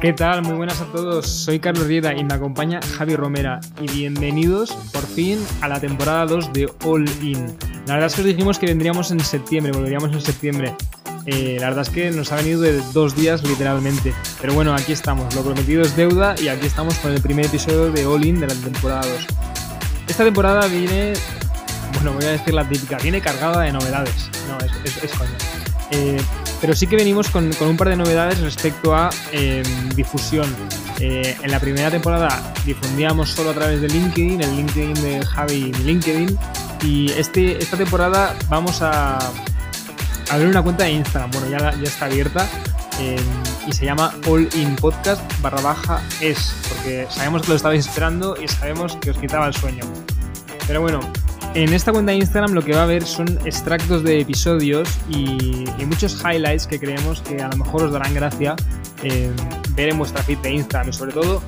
¿Qué tal? Muy buenas a todos. Soy Carlos Rieda y me acompaña Javi Romera. Y bienvenidos por fin a la temporada 2 de All In. La verdad es que os dijimos que vendríamos en septiembre, volveríamos en septiembre. Eh, la verdad es que nos ha venido de dos días literalmente. Pero bueno, aquí estamos. Lo prometido es deuda y aquí estamos con el primer episodio de All In de la temporada 2. Esta temporada viene, bueno, voy a decir la típica, viene cargada de novedades. No, es, es, pero sí que venimos con, un par de novedades respecto a em, difusión. Eh, en la primera temporada difundíamos solo a través de LinkedIn, el LinkedIn de Javi LinkedIn. Y este, esta temporada vamos a abrir una cuenta de Instagram. Bueno, ya, ya está abierta. Em, y se llama All In Podcast barra baja es. Porque sabemos que lo estabais esperando y sabemos que os quitaba el sueño. Pero bueno, en esta cuenta de Instagram lo que va a haber son extractos de episodios y, muchos highlights que creemos que a lo mejor os darán gracia eh, ver en vuestra feed de Instagram y sobre todo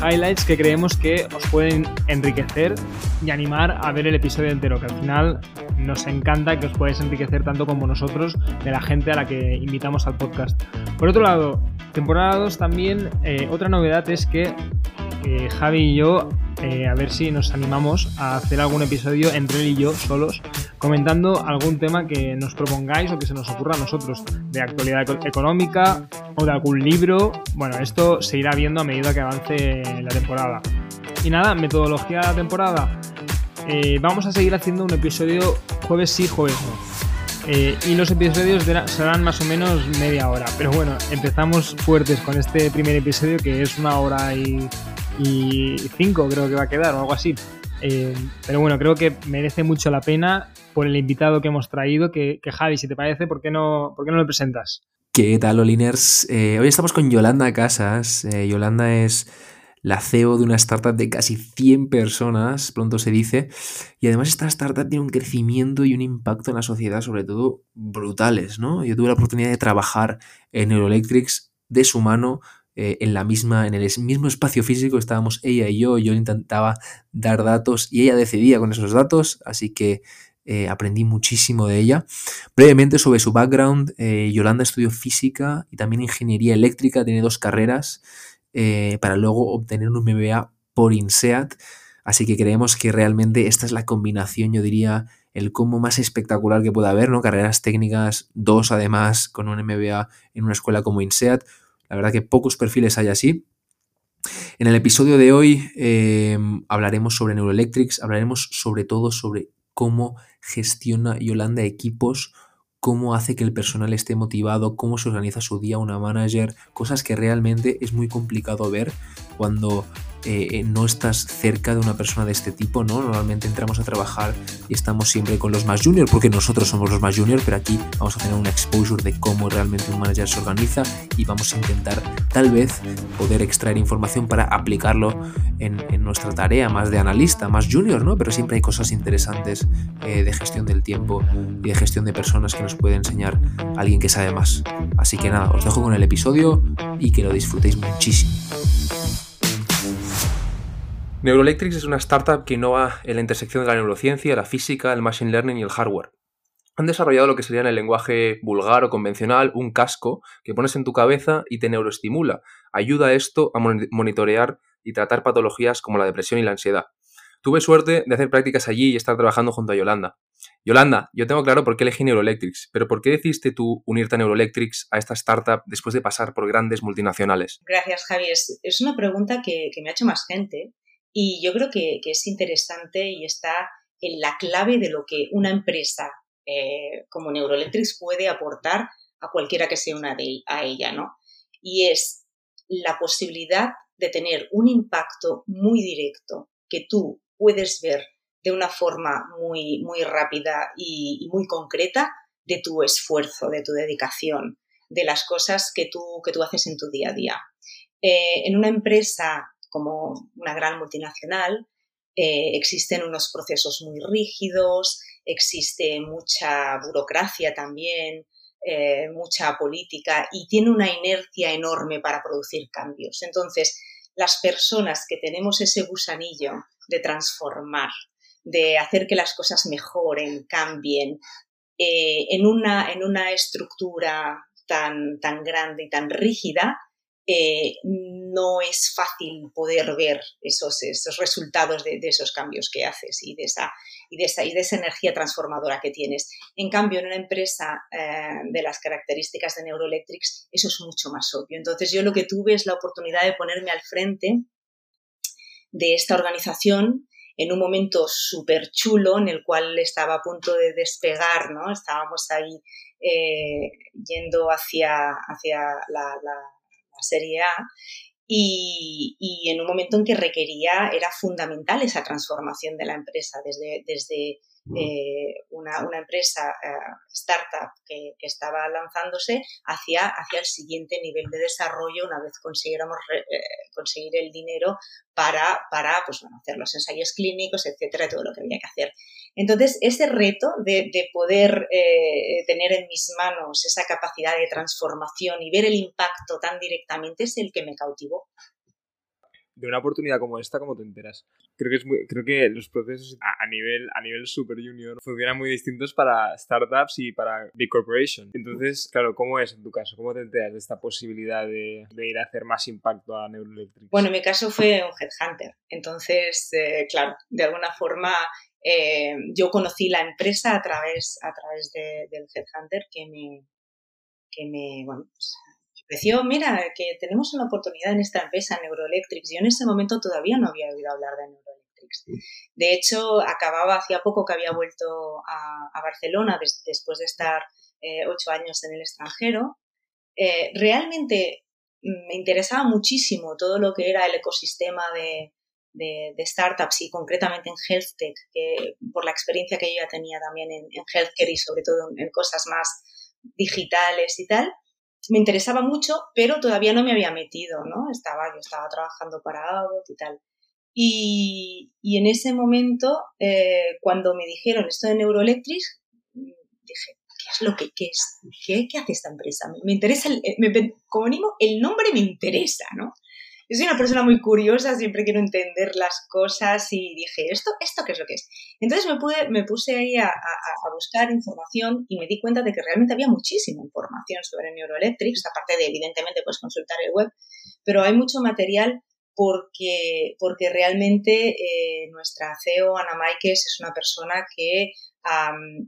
highlights que creemos que os pueden enriquecer y animar a ver el episodio entero, que al final nos encanta que os podáis enriquecer tanto como nosotros de la gente a la que invitamos al podcast. Por otro lado, temporada 2 también, eh, otra novedad es que eh, Javi y yo eh, a ver si nos animamos a hacer algún episodio entre él y yo solos, comentando algún tema que nos propongáis o que se nos ocurra a nosotros, de actualidad económica o de algún libro. Bueno, esto se irá viendo a medida que avance la temporada. Y nada, metodología de la temporada. Eh, vamos a seguir haciendo un episodio jueves sí, jueves no. Eh, y los episodios serán más o menos media hora. Pero bueno, empezamos fuertes con este primer episodio que es una hora y y 5 creo que va a quedar o algo así. Eh, pero bueno, creo que merece mucho la pena por el invitado que hemos traído, que, Javi, si te parece, ¿por qué no, por qué no lo presentas? ¿Qué tal, Oliners? Eh, hoy estamos con Yolanda Casas. Eh, Yolanda es la CEO de una startup de casi 100 personas, pronto se dice, y además esta startup tiene un crecimiento y un impacto en la sociedad, sobre todo brutales, ¿no? Yo tuve la oportunidad de trabajar en Neuroelectrics de su mano, eh, en la misma, en el mismo espacio físico estábamos ella y yo, yo intentaba dar datos y ella decidía con esos datos, así que eh, aprendí muchísimo de ella. Brevemente sobre su background, eh, Yolanda estudió física y también ingeniería eléctrica, tiene dos carreras para luego obtener un MBA por INSEAD, así que creemos que realmente esta es la combinación, yo diría, el cómo más espectacular que pueda haber, ¿no? Carreras técnicas, dos además con un MBA en una escuela como INSEAD, la verdad que pocos perfiles hay así. En el episodio de hoy em, hablaremos sobre Neuroelectrics, hablaremos sobre todo sobre cómo gestiona Yolanda equipos, cómo hace que el personal esté motivado, cómo se organiza su día una manager, cosas que realmente es muy complicado ver cuando eh, no estás cerca de una persona de este tipo, ¿no? Normalmente entramos a trabajar y estamos siempre con los más junior, porque nosotros somos los más junior, pero aquí vamos a tener una exposure de cómo realmente un manager se organiza y vamos a intentar tal vez poder extraer información para aplicarlo en, nuestra tarea más de analista, más junior, ¿no? Pero siempre hay cosas interesantes eh, de gestión del tiempo y de gestión de personas que nos puede enseñar alguien que sabe más. Así que nada, os dejo con el episodio y que lo disfrutéis muchísimo. Neuroelectrics es una startup que innova en la intersección de la neurociencia, la física, el machine learning y el hardware. Han desarrollado lo que sería en el lenguaje vulgar o convencional un casco que pones en tu cabeza y te neuroestimula. Ayuda esto a monitorear y tratar patologías como la depresión y la ansiedad. Tuve suerte de hacer prácticas allí y estar trabajando junto a Yolanda. Yolanda, yo tengo claro por qué elegí Neuroelectrics, pero ¿por qué decidiste tú unirte a Neuroelectrics, a esta startup, después de pasar por grandes multinacionales? Gracias, Javi. Es, una pregunta que, que me ha hecho más gente y yo creo que, es interesante y está en la clave de lo que una empresa eh, como Neuroelectrics puede aportar a cualquiera que sea una de a ella, ¿no? Y es la posibilidad de tener un impacto muy directo que tú puedes ver de una forma muy, muy rápida y, muy concreta de tu esfuerzo, de tu dedicación, de las cosas que tú, que tú haces en tu día a día. Eh, en una empresa como una gran multinacional, eh, existen unos procesos muy rígidos, existe mucha burocracia también, eh, mucha política y tiene una inercia enorme para producir cambios. Entonces, las personas que tenemos ese gusanillo de transformar, de hacer que las cosas mejoren, cambien, eh, en, una, en una estructura tan, tan grande y tan rígida, eh, no es fácil poder ver esos, esos resultados de, esos cambios que haces y de, esa, y, de esa, y de esa energía transformadora que tienes. En cambio, en una empresa eh, de las características de Neuroelectrics, eso es mucho más obvio. Entonces, yo lo que tuve es la oportunidad de ponerme al frente de esta organización en un momento súper chulo en el cual estaba a punto de despegar, ¿no? Estábamos ahí eh, yendo hacia, hacia la, Serie A y, y, en un momento en que requería, era fundamental esa transformación de la empresa, desde, desde eh, una, una, empresa eh, startup que, que, estaba lanzándose hacia, hacia el siguiente nivel de desarrollo una vez consiguiéramos eh, conseguir el dinero para, para pues, bueno, hacer los ensayos clínicos, etcétera, todo lo que había que hacer. Entonces, ese reto de, de poder tener en mis manos esa capacidad de transformación y ver el impacto tan directamente es el que me cautivó de una oportunidad como esta, ¿cómo te enteras? Creo que, es muy, creo que los procesos a, nivel, a nivel super junior funcionan muy distintos para startups y para big corporations. Entonces, claro, ¿cómo es en tu caso? ¿Cómo te enteras de esta posibilidad de, ir a hacer más impacto a Neuroelectric? Bueno, en mi caso fue un headhunter. Entonces, eh, claro, de alguna forma eh, yo conocí la empresa a través, a través del headhunter que me, que me, pues, Decía, mira, que tenemos una oportunidad en esta empresa, Neuroelectrics. Yo en ese momento todavía no había oído hablar de Neuroelectrics. De hecho, acababa hacía poco que había vuelto a, Barcelona después de estar eh, ocho años en el extranjero. Eh, realmente me interesaba muchísimo todo lo que era el ecosistema de, startups y concretamente en health tech, que por la experiencia que yo ya tenía también en, en healthcare y sobre todo en, cosas más digitales y tal me interesaba mucho, pero todavía no me había metido, ¿no? Estaba, yo estaba trabajando para algo y tal. Y, y en ese momento, eh, cuando me dijeron esto de Neuroelectric, dije, ¿qué es lo que qué es? ¿Qué, hace esta empresa? Me, interesa, el, me, como mínimo, el nombre me interesa, ¿no? Yo soy una persona muy curiosa, siempre quiero entender las cosas y dije, ¿esto, esto qué es lo que es? Entonces me, pude, me puse ahí a, buscar información y me di cuenta de que realmente había muchísima información sobre Neuroelectrics, aparte de, evidentemente, pues consultar el web, pero hay mucho material porque, porque realmente eh, nuestra CEO, Ana Maikes, es una persona que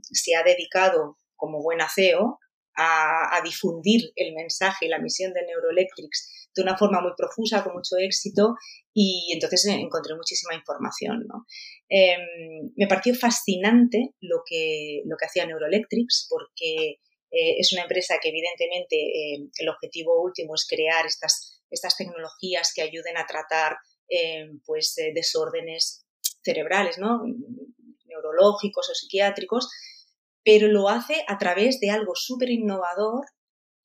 se ha dedicado como buena CEO a, a, difundir el mensaje y la misión de Neuroelectrics de una forma muy profusa, con mucho éxito, y entonces encontré muchísima información. ¿no? Em, me pareció fascinante lo que, lo que hacía Neuroelectrics, porque eh, es una empresa que evidentemente eh, el objetivo último es crear estas, estas tecnologías que ayuden a tratar em, pues, eh, desórdenes cerebrales, ¿no? neurológicos o psiquiátricos, pero lo hace a través de algo súper innovador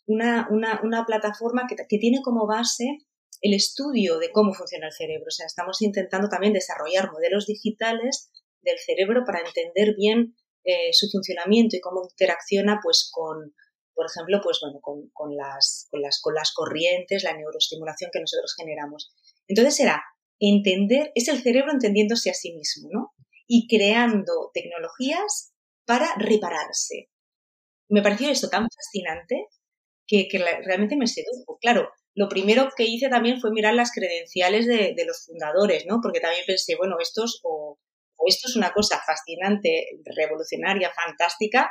una, una, una plataforma que, que, tiene como base el estudio de cómo funciona el cerebro. O sea, estamos intentando también desarrollar modelos digitales del cerebro para entender bien eh, su funcionamiento y cómo interacciona pues con, por ejemplo, pues bueno, con, con, las, con, las, con las corrientes, la neuroestimulación que nosotros generamos. Entonces era entender, es el cerebro entendiéndose a sí mismo, ¿no? Y creando tecnologías para repararse. Me pareció esto tan fascinante que, realmente me sedujo. Claro, lo primero que hice también fue mirar las credenciales de, los fundadores, ¿no? Porque también pensé, bueno, estos o, esto es una cosa fascinante, revolucionaria, fantástica,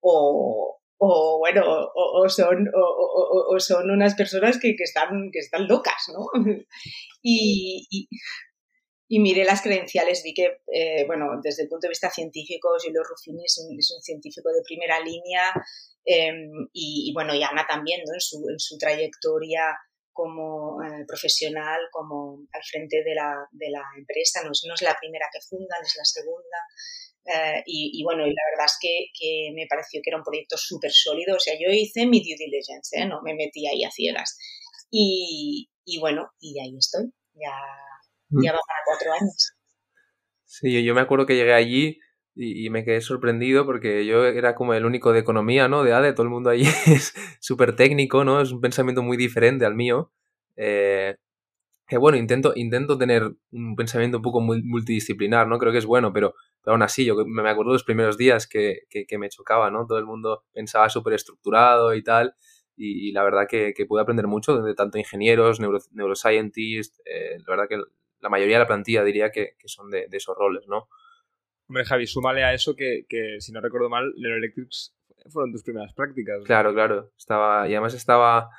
o, bueno, o, son, o, son unas personas que, están, que están locas, ¿no? y, miré las credenciales, vi que, eh, bueno, desde el punto de vista científico, Giulio Ruffini es un, es un científico de primera línea, Em, y, bueno, y Ana también, ¿no? En su, en su trayectoria como eh, profesional, como al frente de la, de la empresa, no es, no es, la primera que fundan, es la segunda. Eh, y, bueno, y la verdad es que, que, me pareció que era un proyecto súper sólido. O sea, yo hice mi due diligence, ¿eh? no me metí ahí a ciegas. Y, y bueno, y ahí estoy. Ya, mm. ya va para cuatro años. Sí, yo me acuerdo que llegué allí y, me quedé sorprendido porque yo era como el único de economía, ¿no? De ADE, todo el mundo ahí es súper técnico, ¿no? Es un pensamiento muy diferente al mío. Eh, que bueno, intento, intento tener un pensamiento un poco multidisciplinar, ¿no? Creo que es bueno, pero, aún así, yo me acuerdo de los primeros días que, que, me chocaba, ¿no? Todo el mundo pensaba súper estructurado y tal. y, la verdad que, que, pude aprender mucho de tanto ingenieros, neuro, neuroscientists, eh, la verdad que la mayoría de la plantilla diría que, que son de, de, esos roles, ¿no? Hombre, Javi, súmale a eso que, que si no recuerdo mal, Neuroelectrics fueron tus primeras prácticas. Claro, claro. Estaba, y además estaba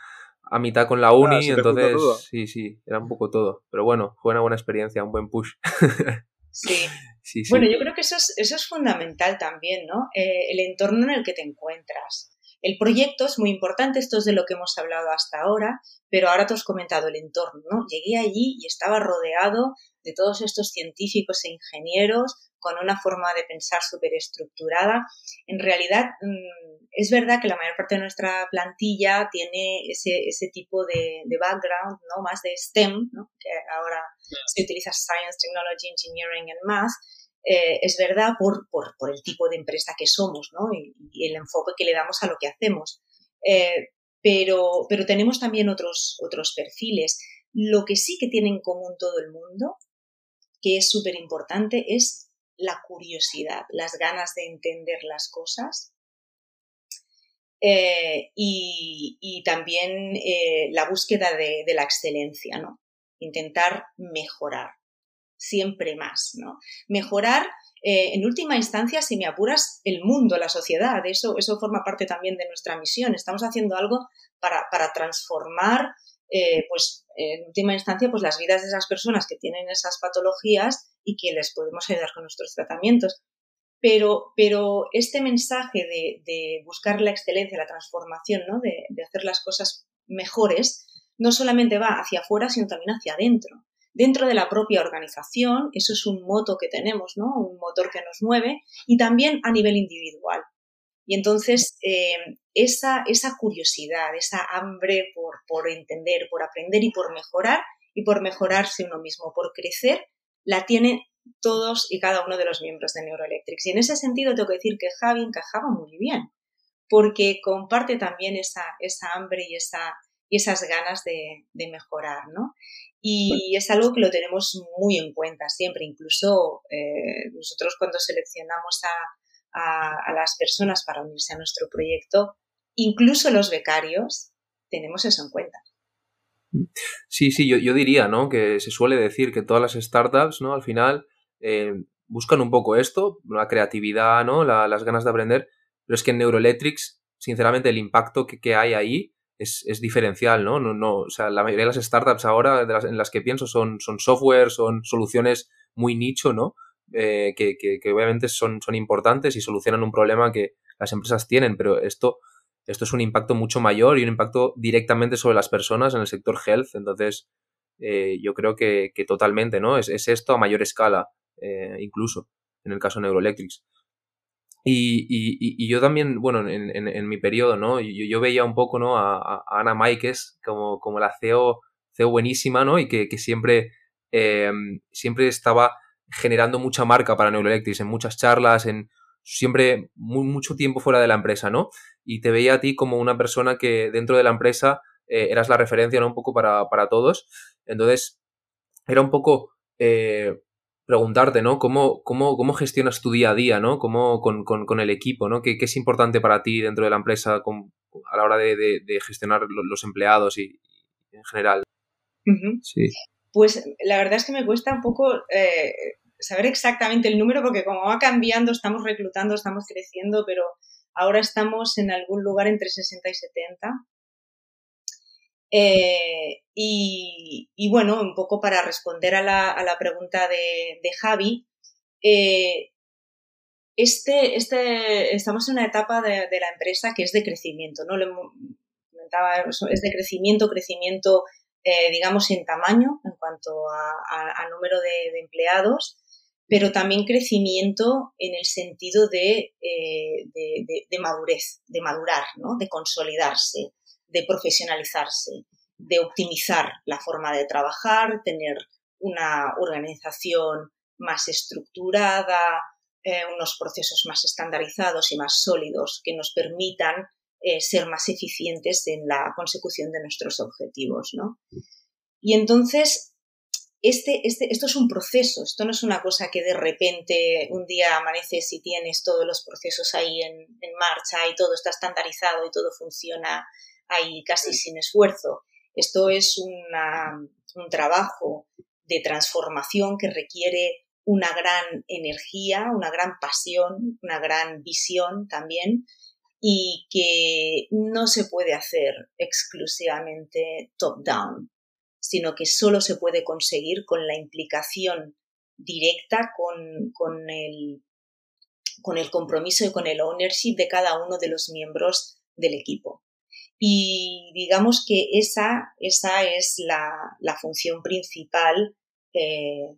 a mitad con la uni, entonces sí, sí, era un poco todo. Pero bueno, fue una buena experiencia, un buen push. sí. sí, Bueno, yo creo que eso es, eso es fundamental también, ¿no? Eh, el entorno en el que te encuentras. El proyecto es muy importante, esto es de lo que hemos hablado hasta ahora, pero ahora te has comentado el entorno, ¿no? Llegué allí y estaba rodeado de todos estos científicos e ingenieros con una forma de pensar súper estructurada. En realidad, mm, es verdad que la mayor parte de nuestra plantilla tiene ese, ese tipo de, de, background, ¿no? Más de STEM, ¿no? Que ahora se utiliza Science, Technology, Engineering and Math. Eh, es verdad por, por, por, el tipo de empresa que somos, ¿no? Y, y, el enfoque que le damos a lo que hacemos. Eh, pero, pero tenemos también otros, otros perfiles. Lo que sí que tiene en común todo el mundo, que es súper importante, es la curiosidad, las ganas de entender las cosas eh, y, también eh, la búsqueda de, la excelencia, ¿no? Intentar mejorar, siempre más, ¿no? Mejorar, eh, en última instancia, si me apuras, el mundo, la sociedad, eso, eso forma parte también de nuestra misión. Estamos haciendo algo para, para transformar eh, pues en última instancia, pues las vidas de esas personas que tienen esas patologías y que les podemos ayudar con nuestros tratamientos. Pero, pero este mensaje de, de buscar la excelencia, la transformación, ¿no? de, de hacer las cosas mejores, no solamente va hacia afuera, sino también hacia adentro. Dentro de la propia organización, eso es un moto que tenemos, ¿no? Un motor que nos mueve, y también a nivel individual. Y entonces eh, esa, esa curiosidad, esa hambre por, por entender, por aprender y por mejorar, y por mejorarse uno mismo, por crecer, la tienen todos y cada uno de los miembros de Neuroelectrics. Y en ese sentido tengo que decir que Javi encajaba muy bien, porque comparte también esa, esa hambre y, esa, y esas ganas de, de mejorar, ¿no? Y es algo que lo tenemos muy en cuenta siempre, incluso eh, nosotros cuando seleccionamos a, a, las personas para unirse a nuestro proyecto, incluso los becarios, tenemos eso en cuenta. Sí, sí, yo, yo, diría, ¿no? Que se suele decir que todas las startups, ¿no? Al final eh, buscan un poco esto, la creatividad, ¿no? las ganas de aprender, pero es que en Neuroelectrics, sinceramente, el impacto que, que hay ahí es, es, diferencial, ¿no? No, no, o sea, la mayoría de las startups ahora de las, en las que pienso son, son software, son soluciones muy nicho, ¿no? Eh, que, que, obviamente son, son importantes y solucionan un problema que las empresas tienen, pero esto, esto es un impacto mucho mayor y un impacto directamente sobre las personas en el sector health. Entonces, eh, yo creo que, que, totalmente, ¿no? Es, es, esto a mayor escala, eh, incluso, en el caso de Neuroelectrics. Y, y, y, yo también, bueno, en, en, en mi periodo, ¿no? Yo, yo, veía un poco, ¿no? A, a Ana Maikes como, como la CEO, CEO buenísima, ¿no? Y que, siempre, siempre estaba generando mucha marca para Neuroelectrics en muchas charlas, en siempre muy, mucho tiempo fuera de la empresa, ¿no? Y te veía a ti como una persona que dentro de la empresa eh, eras la referencia, ¿no? Un poco para, para, todos. Entonces, era un poco eh, preguntarte, ¿no? ¿Cómo, cómo, ¿Cómo gestionas tu día a día, ¿no? ¿Cómo, con, con, con el equipo, ¿no? ¿Qué, ¿Qué, es importante para ti dentro de la empresa con, a la hora de, de, de gestionar los empleados y, y en general? Uh -huh. Sí. Pues la verdad es que me cuesta un poco eh, saber exactamente el número porque como va cambiando, estamos reclutando, estamos creciendo, pero ahora estamos en algún lugar entre 60 y 70. Eh, y, bueno, un poco para responder a la, a la pregunta de, Javi, eh, este, este, estamos en una etapa de, la empresa que es de crecimiento, ¿no? Comentaba, es de crecimiento, crecimiento, eh, digamos, en tamaño en cuanto a, número de, de, empleados pero también crecimiento en el sentido de, de, madurez, de madurar, ¿no? de consolidarse, de profesionalizarse, de optimizar la forma de trabajar, tener una organización más estructurada, eh, unos procesos más estandarizados y más sólidos que nos permitan eh, ser más eficientes en la consecución de nuestros objetivos. ¿no? Y entonces, este, este, esto es un proceso, esto no es una cosa que de repente un día amaneces y tienes todos los procesos ahí en, en marcha y todo está estandarizado y todo funciona ahí casi sin esfuerzo. Esto es un trabajo de transformación que requiere una gran energía, una gran pasión, una gran visión también y que no se puede hacer exclusivamente top-down, sino que solo se puede conseguir con la implicación directa, con, con, el, con el compromiso y con el ownership de cada uno de los miembros del equipo. Y digamos que esa, esa es la, la función principal eh,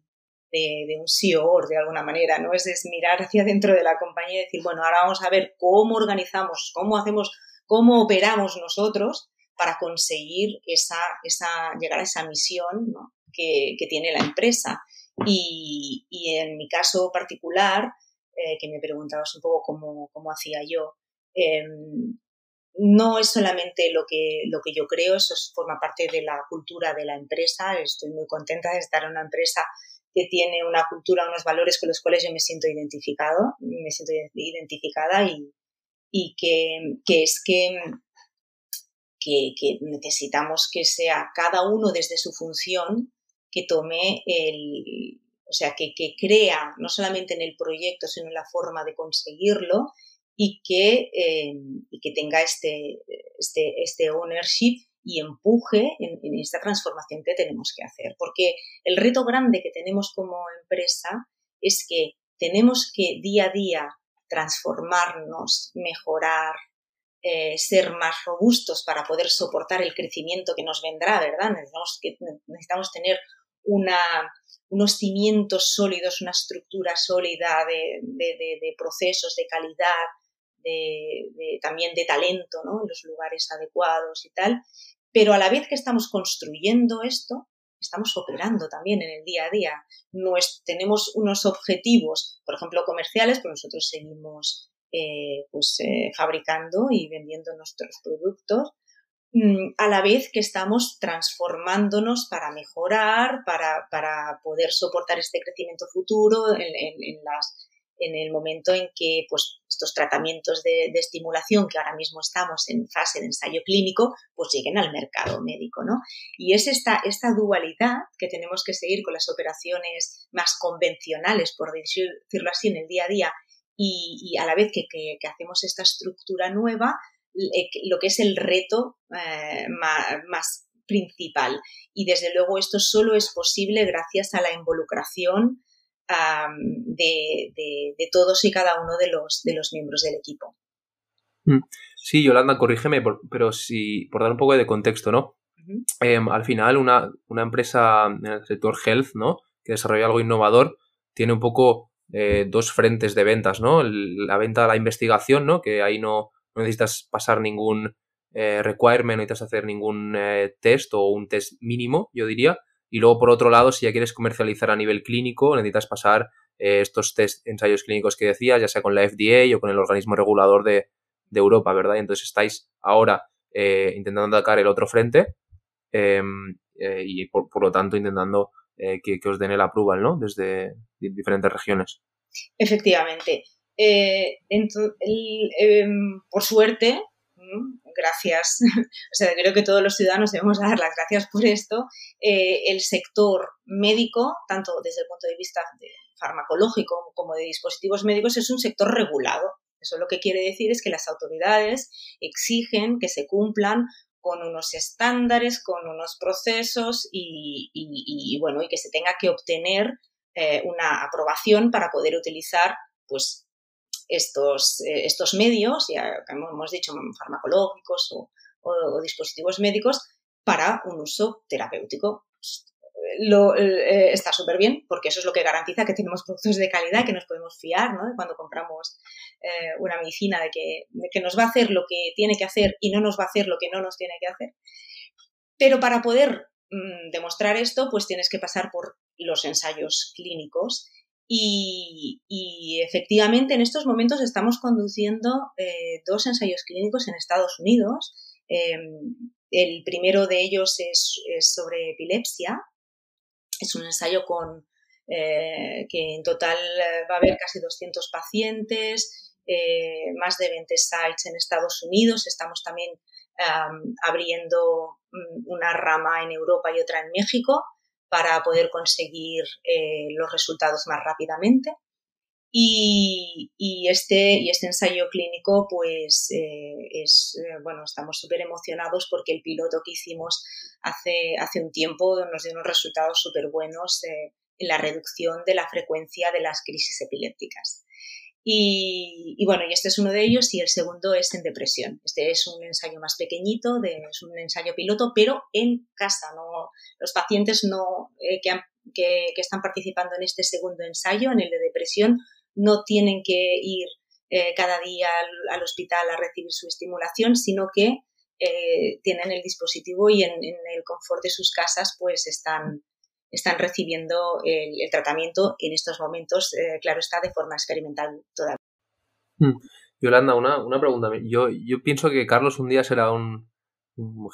de, un CEO de alguna manera, ¿no? Es, mirar hacia dentro de la compañía y decir, bueno, ahora vamos a ver cómo organizamos, cómo hacemos, cómo operamos nosotros para conseguir esa, esa, llegar a esa misión que, tiene la empresa. Y, en mi caso particular, eh, que me preguntabas un poco cómo, cómo hacía yo, em, no es solamente lo que, lo que yo creo, eso forma parte de la cultura de la empresa. Estoy muy contenta de estar en una empresa que tiene una cultura, unos valores con los cuales yo me siento identificado, me siento identificada y, y que, que es que, que, necesitamos que sea cada uno desde su función que tome el, o sea, que, que crea no solamente en el proyecto, sino en la forma de conseguirlo y que, eh, y que tenga este, este, este ownership y empuje en, esta transformación que tenemos que hacer. Porque el reto grande que tenemos como empresa es que tenemos que día a día transformarnos, mejorar, eh, ser más robustos para poder soportar el crecimiento que nos vendrá, ¿verdad? Necesitamos, que, necesitamos tener una, unos cimientos sólidos, una estructura sólida de, de, de procesos, de calidad, también de talento ¿no? en los lugares adecuados y tal, pero a la vez que estamos construyendo esto, estamos operando también en el día a día. Tenemos unos objetivos, por ejemplo, comerciales, pero nosotros seguimos eh, pues, eh, fabricando y vendiendo nuestros productos, mm, a la vez que estamos transformándonos para mejorar, para, para poder soportar este crecimiento futuro en, en las en el momento en que pues, estos tratamientos de, estimulación que ahora mismo estamos en fase de ensayo clínico, pues lleguen al mercado médico, ¿no? Y es esta, esta dualidad que tenemos que seguir con las operaciones más convencionales, por decirlo así, en el día a día, y, a la vez que, hacemos esta estructura nueva, eh, lo que es el reto eh, más principal. Y desde luego esto solo es posible gracias a la involucración de, todos y cada uno de los, de los miembros del equipo. Mm. Sí, Yolanda, corrígeme, pero si, por dar un poco de contexto, ¿no? Em, al final, una, una, empresa en el sector health, ¿no? Que desarrolla algo innovador, tiene un poco eh, dos frentes de ventas, ¿no? la venta a la investigación, ¿no? Que ahí no, necesitas pasar ningún eh, requirement, no necesitas hacer ningún eh, test o un test mínimo, yo diría. Y luego, por otro lado, si ya quieres comercializar a nivel clínico, necesitas pasar eh, estos test, ensayos clínicos que decías, ya sea con la FDA o con el organismo regulador de, Europa, ¿verdad? Y entonces estáis ahora eh, intentando atacar el otro frente em, eh, y, por, lo tanto, intentando que, os den el approval, ¿no? Desde diferentes regiones. Efectivamente. Em, por suerte, gracias, o sea, creo que todos los ciudadanos debemos dar las gracias por esto. Eh, el sector médico, tanto desde el punto de vista farmacológico como de dispositivos médicos, es un sector regulado. Eso lo que quiere decir es que las autoridades exigen que se cumplan con unos estándares, con unos procesos y, bueno, y que se tenga que obtener eh, una aprobación para poder utilizar pues estos, eh, estos medios, ya como hemos dicho, farmacológicos o, dispositivos médicos, para un uso terapéutico. Lo, eh, está súper bien porque eso es lo que garantiza que tenemos productos de calidad que nos podemos fiar ¿no? cuando compramos eh, una medicina de que, que nos va a hacer lo que tiene que hacer y no nos va a hacer lo que no nos tiene que hacer. Pero para poder mm, demostrar esto, pues tienes que pasar por los ensayos clínicos y, efectivamente en estos momentos estamos conduciendo eh, dos ensayos clínicos en Estados Unidos. Em, el primero de ellos es, sobre epilepsia. Es un ensayo con, eh, que en total eh, va a haber casi 200 pacientes, más de 20 sites en Estados Unidos. Estamos también abriendo mm, una rama en Europa y otra en México para poder conseguir eh, los resultados más rápidamente. Y, este, y este ensayo clínico, pues eh, es, eh, bueno, estamos súper emocionados porque el piloto que hicimos hace, hace un tiempo nos dio unos resultados súper buenos en la reducción de la frecuencia de las crisis epilépticas. Y, bueno, y este es uno de ellos y el segundo es en depresión. Este es un ensayo más pequeñito, de, es un ensayo piloto, pero en casa. No, los pacientes no, eh, que, que, están participando en este segundo ensayo, en el de depresión, no tienen que ir eh, cada día al, hospital a recibir su estimulación, sino que eh, tienen el dispositivo y en, el confort de sus casas pues están, están recibiendo el, tratamiento en estos momentos, eh, claro está, de forma experimental todavía. Hmm. Yolanda, una, una pregunta. Yo, yo pienso que Carlos un día será un,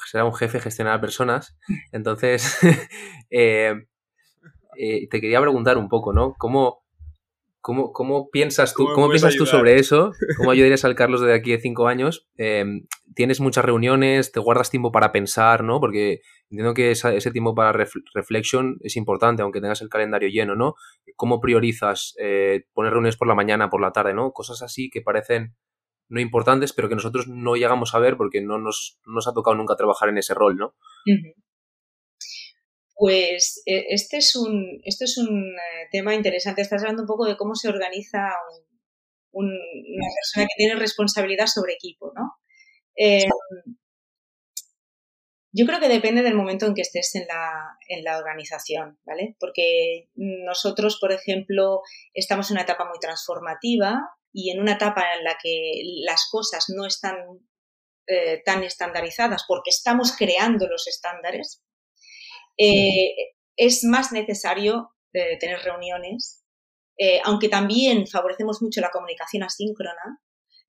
será un jefe gestionar personas. Entonces, eh, eh, te quería preguntar un poco, ¿no? ¿Cómo, cómo, cómo piensas tú, ¿Cómo, piensas tú sobre eso? ¿Cómo ayudarías al Carlos de aquí de cinco años? tienes muchas reuniones, te guardas tiempo para pensar, ¿no? Porque entiendo que ese tiempo para reflexión es importante, aunque tengas el calendario lleno, ¿no? ¿Cómo priorizas eh, poner reuniones por la mañana, por la tarde, ¿no? Cosas así que parecen no importantes, pero que nosotros no llegamos a ver porque no nos, ha tocado nunca trabajar en ese rol, ¿no? Pues e, este es un, este es un eh, tema interesante. Estás hablando un poco de cómo se organiza una persona que tiene responsabilidad sobre equipo, ¿no? Eh, yo creo que depende del momento en que estés en la, en la organización, ¿vale? Porque nosotros, por ejemplo, estamos en una etapa muy transformativa y en una etapa en la que las cosas no están eh, tan estandarizadas porque estamos creando los estándares, eh, es más necesario tener reuniones, aunque también favorecemos mucho la comunicación asíncrona,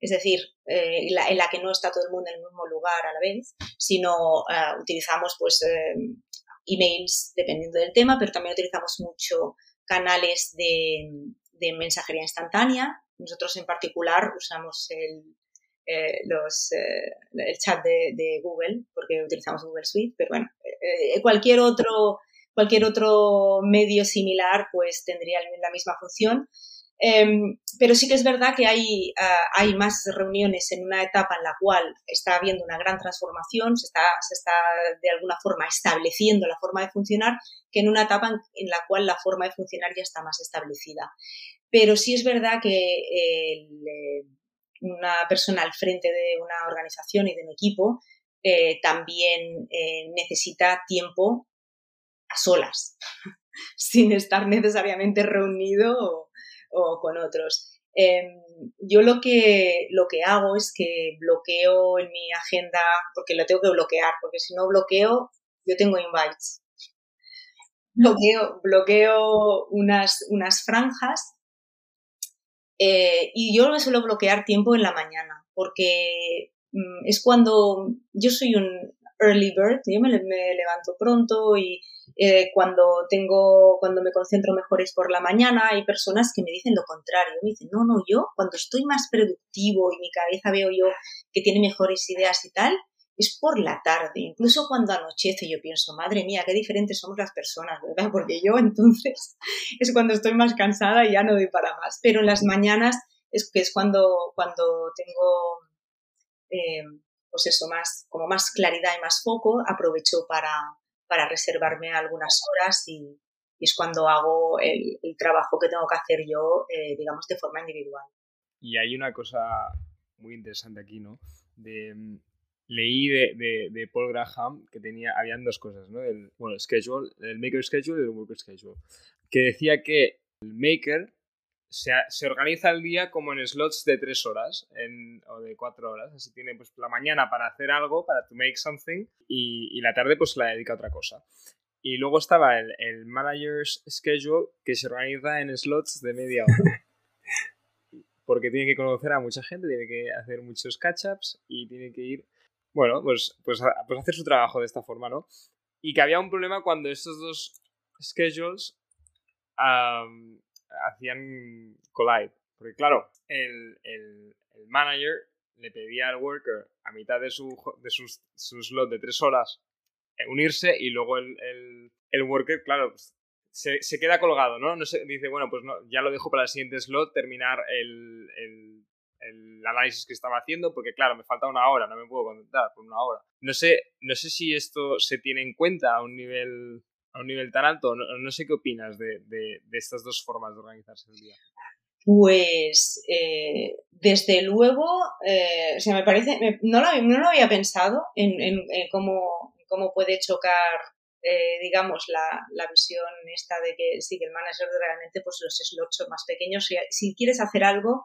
es decir, eh, en la que no está todo el mundo en el mismo lugar a la vez, sino eh, utilizamos pues eh, emails dependiendo del tema, pero también utilizamos mucho canales de, mensajería instantánea. Nosotros en particular usamos el, los, el chat de, Google, porque utilizamos Google Suite, pero bueno, cualquier otro cualquier otro medio similar pues tendría la misma función. Em, pero sí que es verdad que hay, ah, hay más reuniones en una etapa en la cual está habiendo una gran transformación, se está, se está de alguna forma estableciendo la forma de funcionar, que en una etapa en, la cual la forma de funcionar ya está más establecida. Pero sí es verdad que eh, una persona al frente de una organización y de un equipo eh, también eh, necesita tiempo a solas, sin estar necesariamente reunido o con otros. Em, yo lo que, lo que hago es que bloqueo en mi agenda, porque lo tengo que bloquear, porque si no bloqueo, yo tengo invites. Bloqueo, bloqueo unas, unas franjas eh, y yo me suelo bloquear tiempo en la mañana, porque mm, es cuando yo soy un early bird, yo me, levanto pronto y eh, cuando tengo, cuando me concentro mejor es por la mañana, hay personas que me dicen lo contrario, me dicen, no, no, yo cuando estoy más productivo y mi cabeza veo yo que tiene mejores ideas y tal, es por la tarde, incluso cuando anochece yo pienso, madre mía, qué diferentes somos las personas, ¿verdad? Porque yo entonces es cuando estoy más cansada y ya no doy para más, pero en las mañanas es que es cuando, cuando tengo, eh, pues eso, más, como más claridad y más foco, aprovecho para, para reservarme algunas horas y, es cuando hago el, trabajo que tengo que hacer yo, eh, digamos, de forma individual. Y hay una cosa muy interesante aquí, ¿no? Mm, leí de, de, Paul Graham que tenía, habían dos cosas, ¿no? El, bueno, schedule, el maker schedule y el worker schedule, que decía que el maker se, organiza el día como en slots de tres horas o de cuatro horas. Así tiene pues la mañana para hacer algo, para to make something, y, la tarde pues la dedica a otra cosa. Y luego estaba el, el manager's schedule que se organiza en slots de media hora. Porque tiene que conocer a mucha gente, tiene que hacer muchos catch-ups y tiene que ir, bueno, pues, pues, pues hacer su trabajo de esta forma, ¿no? Y que había un problema cuando estos dos schedules hacían collide. Porque claro, el, el, el, manager le pedía al worker a mitad de su, de sus, slot de tres horas eh, unirse y luego el, el, worker, claro, pues, se, se, queda colgado, ¿no? no se, dice, bueno, pues no, ya lo dejo para el siguiente slot terminar el, el, el, análisis que estaba haciendo, porque claro, me falta una hora, no me puedo contentar por una hora. No sé, no sé si esto se tiene en cuenta a un nivel, a un nivel tan alto, no, no sé qué opinas de, de, de, estas dos formas de organizarse el día. Pues eh, desde luego, eh, o sea, me parece, no, lo, no lo había pensado en, en, cómo, cómo, puede chocar, eh, digamos, la, la, visión esta de que sí, que el manager realmente, pues los slots son más pequeños. Si, si quieres hacer algo,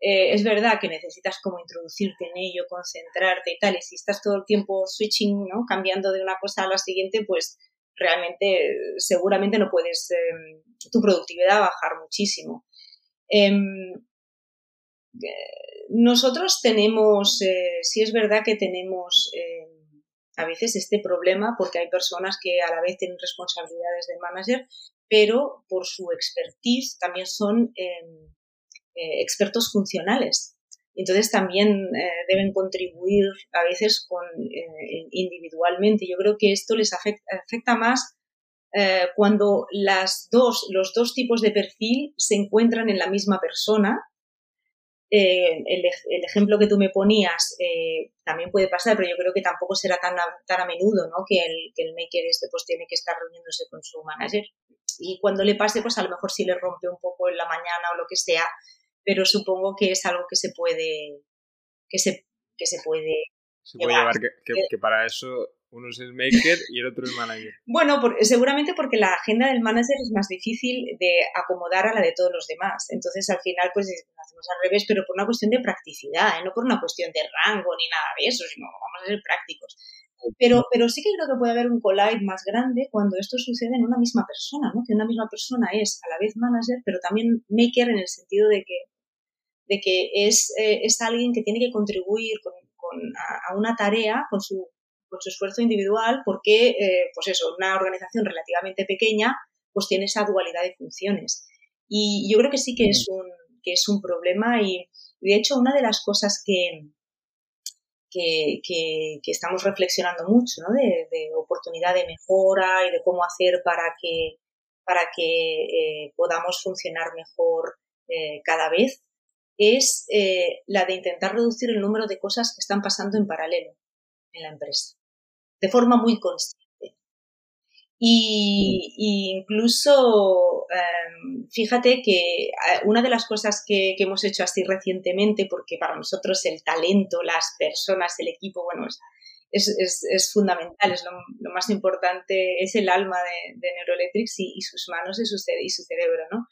eh, es verdad que necesitas como introducirte en ello, concentrarte y tal, y si estás todo el tiempo switching, ¿no? Cambiando de una cosa a la siguiente, pues realmente seguramente no puedes, em, tu productividad bajar muchísimo. Em, eh, nosotros tenemos, eh, sí es verdad que tenemos eh, a veces este problema porque hay personas que a la vez tienen responsabilidades de manager, pero por su expertise también son em, expertos funcionales. Entonces también deben contribuir a veces con, individualmente. Yo creo que esto les afecta más eh, cuando las dos, los dos tipos de perfil se encuentran en la misma persona. Eh, el, el, ejemplo que tú me ponías eh, también puede pasar, pero yo creo que tampoco será tan a, tan a menudo, ¿no? Que el, que el maker este pues tiene que estar reuniéndose con su manager. Y cuando le pase, pues a lo mejor sí le rompe un poco en la mañana o lo que sea, pero supongo que es algo que se puede, que se, que se puede se puede llevar, que, que, que, para eso uno es el maker y el otro el manager. Bueno, seguramente porque la agenda del manager es más difícil de acomodar a la de todos los demás. Entonces, al final, pues hacemos al revés, pero por una cuestión de practicidad, ¿eh? no por una cuestión de rango ni nada de eso, sino vamos a ser prácticos. Pero, pero sí que creo que puede haber un collide más grande cuando esto sucede en una misma persona, ¿no? Que una misma persona es a la vez manager, pero también maker en el sentido de que, de que es, eh, es alguien que tiene que contribuir con, con a, a, una tarea con su con su esfuerzo individual porque, eh, pues eso, una organización relativamente pequeña pues tiene esa dualidad de funciones. Y yo creo que sí que es un, que es un problema y, de hecho, una de las cosas que, que, que, estamos reflexionando mucho, ¿no? De, de, oportunidad de mejora y de cómo hacer para que, para que eh, podamos funcionar mejor eh, cada vez, es eh, la de intentar reducir el número de cosas que están pasando en paralelo en la empresa, de forma muy constante. Y, incluso, em, fíjate que eh, una de las cosas que, hemos hecho así recientemente, porque para nosotros el talento, las personas, el equipo, bueno, es, es, es fundamental, es lo, más importante, es el alma de, de Neuroelectrics y, y, sus manos y su, y su cerebro, ¿no?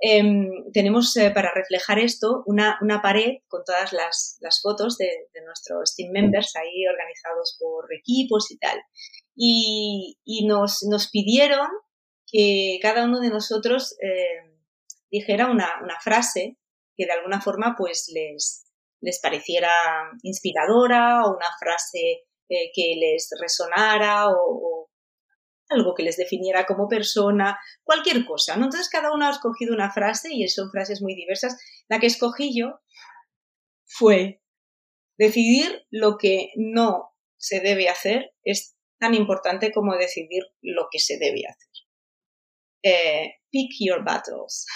Em, tenemos eh, para reflejar esto una, una, pared con todas las, las fotos de, nuestros team members ahí organizados por equipos y tal. Y, y nos, nos, pidieron que cada uno de nosotros eh, dijera una, una, frase que de alguna forma pues les, les pareciera inspiradora o una frase eh, que les resonara o, algo que les definiera como persona, cualquier cosa. Entonces cada uno ha escogido una frase y son frases muy diversas. La que escogí yo fue decidir lo que no se debe hacer es tan importante como decidir lo que se debe hacer. Eh, pick your battles.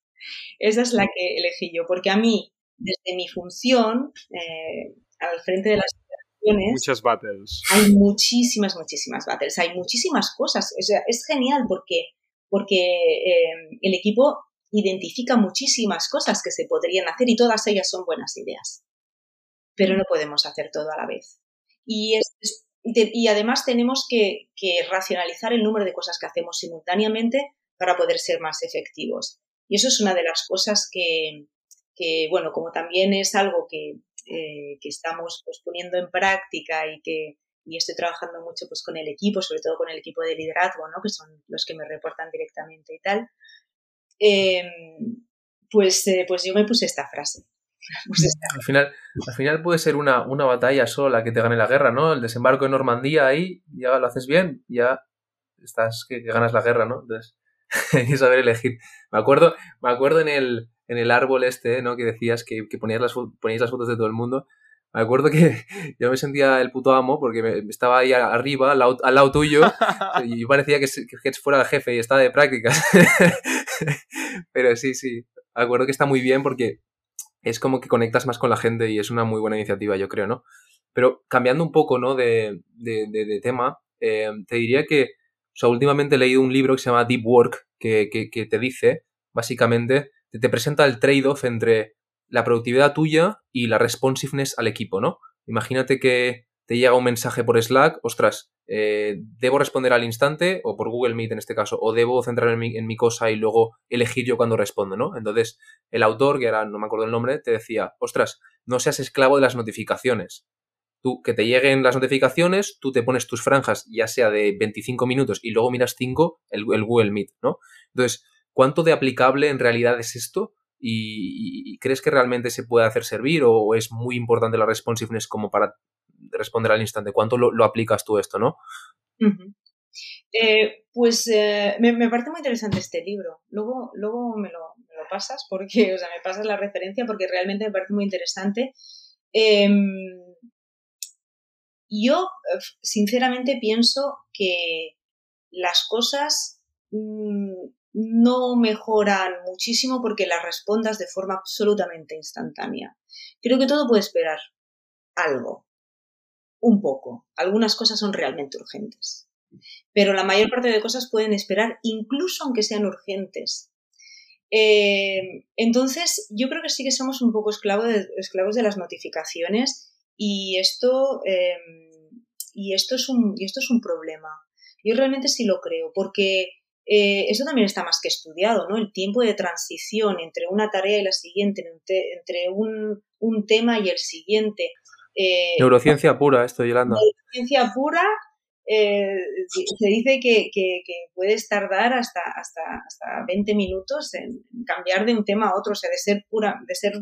Esa es la que elegí yo, porque a mí, desde mi función, eh, al frente de las Muchas battles. Hay muchísimas, muchísimas battles. Hay muchísimas cosas. Es, es genial porque, porque eh, el equipo identifica muchísimas cosas que se podrían hacer y todas ellas son buenas ideas. Pero no podemos hacer todo a la vez. Y, es, y además tenemos que, que racionalizar el número de cosas que hacemos simultáneamente para poder ser más efectivos. Y eso es una de las cosas que, que bueno, como también es algo que, eh, que estamos pues, poniendo en práctica y que y estoy trabajando mucho pues con el equipo, sobre todo con el equipo de liderazgo, ¿no? que son los que me reportan directamente y tal, eh, pues, eh, pues yo me puse esta frase. Al, final, al final puede ser una, una batalla sola que te gane la guerra, ¿no? El desembarco en Normandía ahí, ya lo haces bien, ya estás que, que ganas la guerra, ¿no? Entonces, hay que saber elegir. Me acuerdo, me acuerdo en el, en el árbol este, ¿no? Que decías que, que ponías las, poníais las fotos de todo el mundo. Me acuerdo que yo me sentía el puto amo porque me, estaba ahí arriba, al lado, tuyo, y parecía que, que fuera el jefe y estaba de prácticas. Pero sí, sí, me acuerdo que está muy bien porque es como que conectas más con la gente y es una muy buena iniciativa, yo creo, ¿no? Pero cambiando un poco, ¿no? De, de, tema, eh, te diría que, o sea, últimamente he leído un libro que se llama Deep Work, que, que te dice, básicamente, te presenta el trade-off entre la productividad tuya y la responsiveness al equipo, ¿no? Imagínate que te llega un mensaje por Slack, ostras, eh, debo responder al instante, o por Google Meet en este caso, o debo centrarme en mi, cosa y luego elegir yo cuando respondo, ¿no? Entonces, el autor, que ahora no me acuerdo el nombre, te decía, ostras, no seas esclavo de las notificaciones. Tú, que te lleguen las notificaciones, tú te pones tus franjas, ya sea de 25 minutos, y luego miras 5, el, el Google Meet, ¿no? Entonces, ¿cuánto de aplicable en realidad es esto? y, crees que realmente se puede hacer servir o es muy importante la responsiveness como para responder al instante? ¿Cuánto lo, aplicas tú esto, no? Eh, pues eh, me, parece muy interesante este libro. Luego, luego me, lo, pasas porque, o sea, me pasas la referencia porque realmente me parece muy interesante. Em, yo, sinceramente, pienso que las cosas mm, no mejoran muchísimo porque las respondas de forma absolutamente instantánea. Creo que todo puede esperar algo, un poco. Algunas cosas son realmente urgentes, pero la mayor parte de cosas pueden esperar incluso aunque sean urgentes. Eh, entonces, yo creo que sí que somos un poco esclavos de, las notificaciones y esto, eh, y, esto es un, y esto es un problema. Yo realmente sí lo creo, porque eh, eso también está más que estudiado, ¿no? El tiempo de transición entre una tarea y la siguiente, entre un, un tema y el siguiente. Eh, Neurociencia pura, esto, Yolanda. Neurociencia pura, eh, se dice que, que, puedes tardar hasta, hasta, hasta 20 minutos en cambiar de un tema a otro, o sea, de ser pura, de ser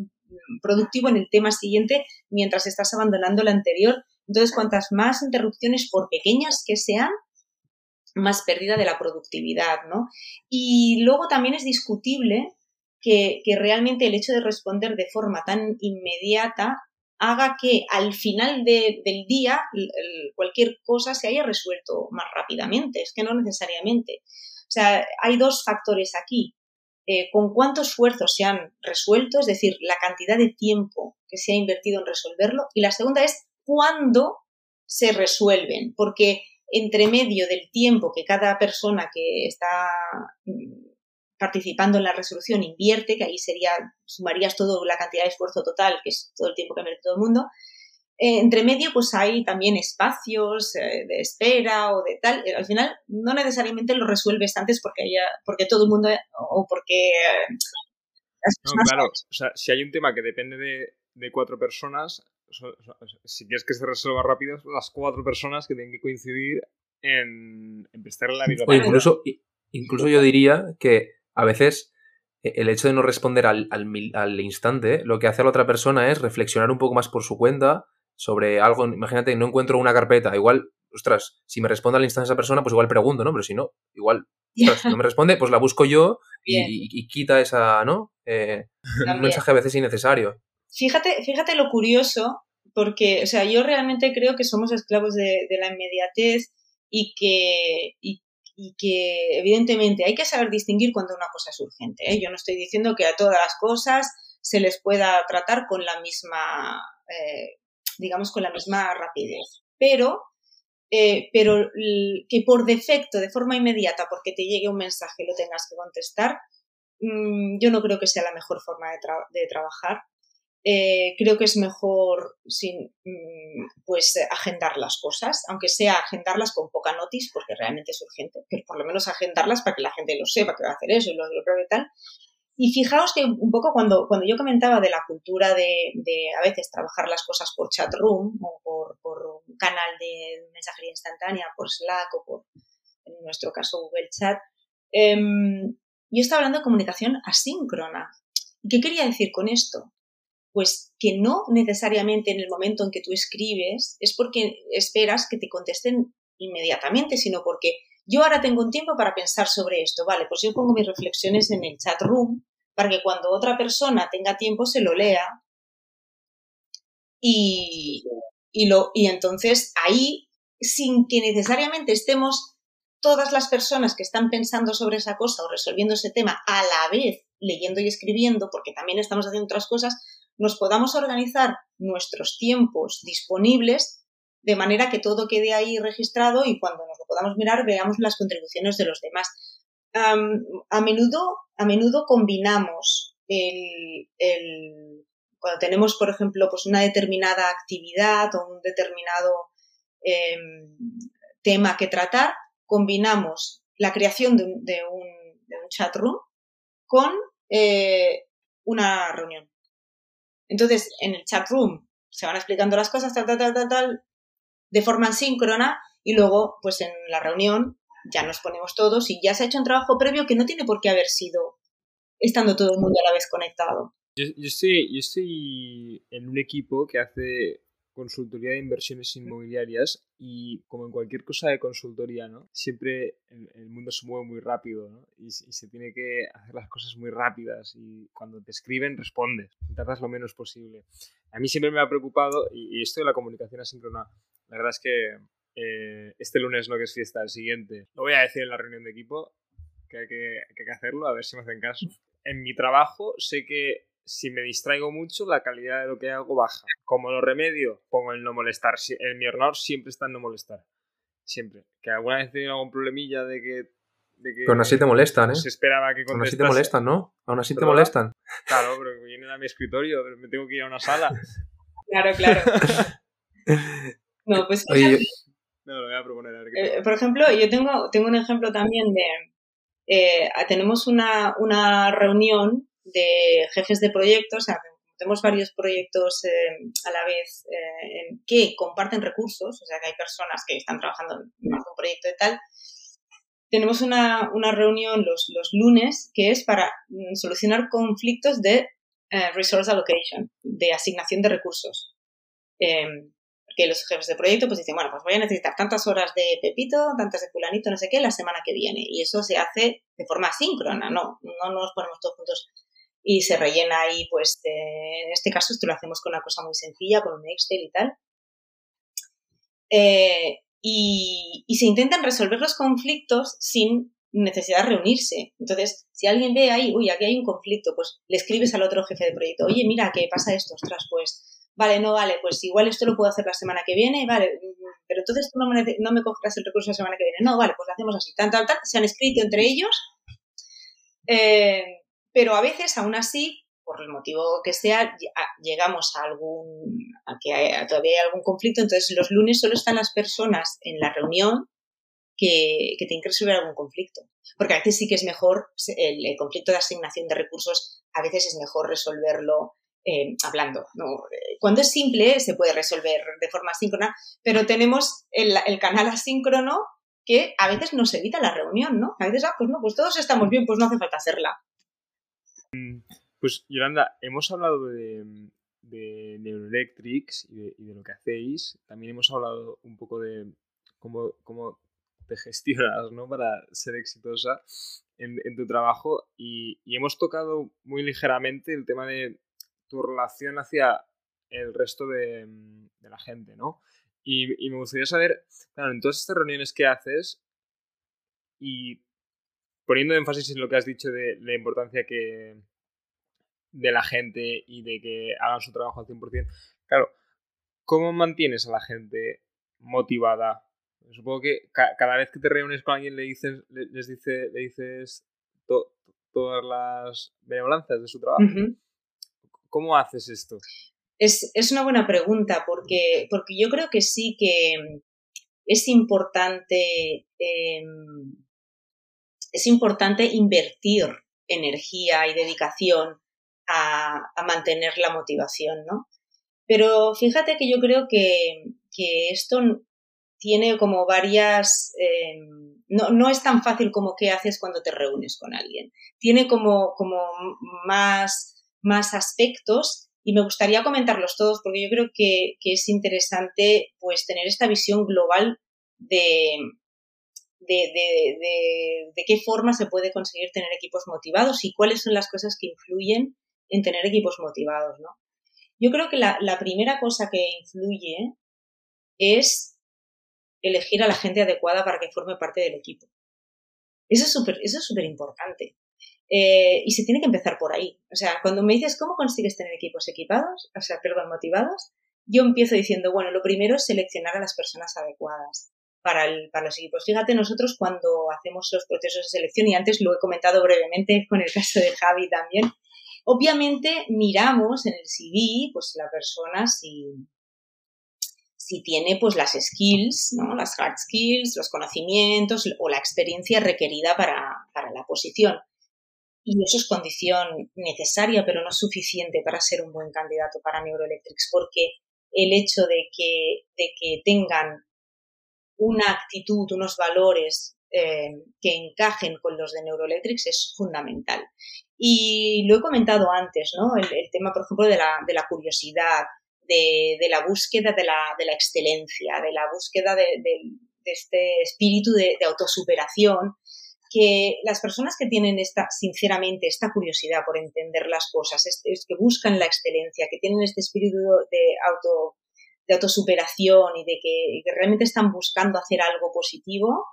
productivo en el tema siguiente mientras estás abandonando el anterior. Entonces, cuantas más interrupciones, por pequeñas que sean, más pérdida de la productividad, ¿no? Y luego también es discutible que, realmente el hecho de responder de forma tan inmediata haga que al final del día cualquier cosa se haya resuelto más rápidamente. Es que no necesariamente. O sea, hay dos factores aquí. Eh, con cuánto esfuerzo se han resuelto, es decir, la cantidad de tiempo que se ha invertido en resolverlo. Y la segunda es cuándo se resuelven, porque entre medio del tiempo que cada persona que está mm, participando en la resolución invierte, que ahí sería, sumarías toda la cantidad de esfuerzo total, que es todo el tiempo que invierte todo el mundo, eh, entre medio pues hay también espacios eh, de espera o de tal. Eh, al final no necesariamente lo resuelves antes porque haya, porque todo el mundo o porque... no, claro, o sea, si hay un tema que depende de, de cuatro personas, si quieres que se resuelva rápido, son las cuatro personas que tienen que coincidir en, prestarle la vida. incluso, incluso yo diría que a veces e, el hecho de no responder al, al, instante, lo que hace a la otra persona es reflexionar un poco más por su cuenta sobre algo. Imagínate, no encuentro una carpeta, igual, ostras, si me responde al instante esa persona, pues igual pregunto, ¿no? Pero si no, igual, ostras, no me responde, pues la busco yo y, quita esa, ¿no? Eh, un mensaje a veces innecesario. Fíjate, fíjate lo curioso, porque, o sea, yo realmente creo que somos esclavos de, la inmediatez y que, y, que, evidentemente, hay que saber distinguir cuando una cosa es urgente. ¿eh? Yo no estoy diciendo que a todas las cosas se les pueda tratar con la misma, eh, digamos, con la misma rapidez. Pero, eh, pero que por defecto, de forma inmediata, porque te llegue un mensaje y lo tengas que contestar, mm, yo no creo que sea la mejor forma de, de trabajar. Eh, creo que es mejor sin, mm, pues agendar las cosas, aunque sea agendarlas con poca notice, porque realmente es urgente, pero por lo menos agendarlas para que la gente lo sepa que va a hacer eso y lo, lo y tal. Y fijaos que un poco cuando, cuando yo comentaba de la cultura de, a veces trabajar las cosas por chat room o por, un canal de mensajería instantánea, por Slack o por, en nuestro caso, Google Chat, em, yo estaba hablando de comunicación asíncrona. ¿Y qué quería decir con esto? Pues que no necesariamente en el momento en que tú escribes es porque esperas que te contesten inmediatamente, sino porque yo ahora tengo un tiempo para pensar sobre esto, vale, pues yo pongo mis reflexiones en el chat room para que cuando otra persona tenga tiempo se lo lea y, y, lo, y entonces ahí, sin que necesariamente estemos todas las personas que están pensando sobre esa cosa o resolviendo ese tema a la vez leyendo y escribiendo, porque también estamos haciendo otras cosas, nos podamos organizar nuestros tiempos disponibles de manera que todo quede ahí registrado y cuando nos lo podamos mirar veamos las contribuciones de los demás. a, menudo, a menudo combinamos el, cuando tenemos, por ejemplo, pues una determinada actividad o un determinado em, tema que tratar, combinamos la creación de un, de chat room con eh, una reunión. Entonces, en el chat room se van explicando las cosas, tal, tal, tal, tal, tal, de forma síncrona y luego, pues en la reunión ya nos ponemos todos y ya se ha hecho un trabajo previo que no tiene por qué haber sido estando todo el mundo a la vez conectado. Yo, yo, estoy, yo estoy en un equipo que hace consultoría de inversiones inmobiliarias y como en cualquier cosa de consultoría, ¿no? Siempre el, mundo se mueve muy rápido, ¿no? Y, se tiene que hacer las cosas muy rápidas y cuando te escriben respondes, tardas lo menos posible. A mí siempre me ha preocupado y, esto de la comunicación asíncrona, la verdad es que eh, este lunes no que es fiesta, el siguiente, lo voy a decir en la reunión de equipo, que hay que, que hay que hacerlo, a ver si me hacen caso. En mi trabajo sé que si me distraigo mucho, la calidad de lo que hago baja. Como lo remedio, pongo el no molestar. En mi ordenador siempre está en no molestar. Siempre. Que alguna vez he tenido algún problemilla de que. De que aún así te molestan, ¿eh? Se esperaba que Aún así te molestan, ¿no? Aún así te molestan. Claro, pero vienen a mi escritorio, me tengo que ir a una sala. Claro, claro. No, pues. No, lo voy a proponer. A ver eh, por ejemplo, yo tengo, tengo un ejemplo también de. Eh, tenemos una, una reunión de jefes de proyectos, tenemos varios proyectos eh, a la vez eh, que comparten recursos, o sea que hay personas que están trabajando en un proyecto de tal. Tenemos una, reunión los, los, lunes que es para mm, solucionar conflictos de eh, resource allocation, de asignación de recursos. Em, que los jefes de proyecto pues dicen, bueno, pues voy a necesitar tantas horas de Pepito, tantas de Fulanito, no sé qué, la semana que viene. Y eso se hace de forma síncrona, no, no nos ponemos todos juntos y se rellena ahí, pues en este caso esto lo hacemos con una cosa muy sencilla, con un Excel y tal. Eh, y, se intentan resolver los conflictos sin necesidad de reunirse. Entonces, si alguien ve ahí, uy, aquí hay un conflicto, pues le escribes al otro jefe de proyecto, oye, mira, ¿qué pasa esto? Ostras, pues, vale, no vale, pues igual esto lo puedo hacer la semana que viene, vale, pero entonces tú no me, no me cogerás el recurso la semana que viene. No, vale, pues lo hacemos así, tal, tal, tal, se han escrito entre ellos. Eh, pero a veces, aún así, por el motivo que sea, llegamos a algún, a que todavía hay algún conflicto, entonces los lunes solo están las personas en la reunión que, que tienen que resolver algún conflicto. Porque a veces sí que es mejor, el, conflicto de asignación de recursos, a veces es mejor resolverlo eh, hablando. ¿no? Cuando es simple se puede resolver de forma síncrona, pero tenemos el, el, canal asíncrono que a veces nos evita la reunión, ¿no? A veces, ah, pues no, pues todos estamos bien, pues no hace falta hacerla. Pues Yolanda, hemos hablado de, de Neuroelectrics y de, lo que hacéis. También hemos hablado un poco de cómo, cómo te gestionas ¿no? para ser exitosa en, tu trabajo y, hemos tocado muy ligeramente el tema de tu relación hacia el resto de, la gente, ¿no? Y, y, me gustaría saber, claro, en todas estas reuniones que haces y poniendo énfasis en lo que has dicho de la importancia que de la gente y de que hagan su trabajo al 100%, claro, ¿cómo mantienes a la gente motivada? Supongo que cada vez que te reúnes con alguien le dices, les dice, le dices todas las benevolencias de su trabajo. ¿Cómo haces esto? Es, una buena pregunta porque, porque yo creo que sí que es importante em, es importante invertir energía y dedicación a, mantener la motivación, ¿no? Pero fíjate que yo creo que, esto tiene como varias... Em, no, es tan fácil como qué haces cuando te reúnes con alguien. Tiene como, como más, más aspectos y me gustaría comentarlos todos porque yo creo que, que es interesante pues tener esta visión global de, de, de, qué forma se puede conseguir tener equipos motivados y cuáles son las cosas que influyen en tener equipos motivados, ¿no? Yo creo que la, primera cosa que influye es elegir a la gente adecuada para que forme parte del equipo. Eso es súper es súper importante. Eh, y se tiene que empezar por ahí. O sea, cuando me dices cómo consigues tener equipos equipados, o sea, perdón, motivados, yo empiezo diciendo, bueno, lo primero es seleccionar a las personas adecuadas para, el, para los equipos. Fíjate, nosotros cuando hacemos los procesos de selección, y antes lo he comentado brevemente con el caso de Javi también, obviamente miramos en el CV, pues la persona si, si tiene pues las skills, ¿no? las hard skills, los conocimientos o la experiencia requerida para, para la posición. Y eso es condición necesaria, pero no suficiente para ser un buen candidato para Neuroelectrics, porque el hecho de que, de que tengan una actitud, unos valores eh, que encajen con los de Neuroelectrics es fundamental. Y lo he comentado antes, ¿no? El, tema, por ejemplo, de la, de la curiosidad, de, de, la búsqueda de la, de la, excelencia, de la búsqueda de, este espíritu de, autosuperación, que las personas que tienen esta, sinceramente, esta curiosidad por entender las cosas, es, que buscan la excelencia, que tienen este espíritu de auto de autosuperación y de que, realmente están buscando hacer algo positivo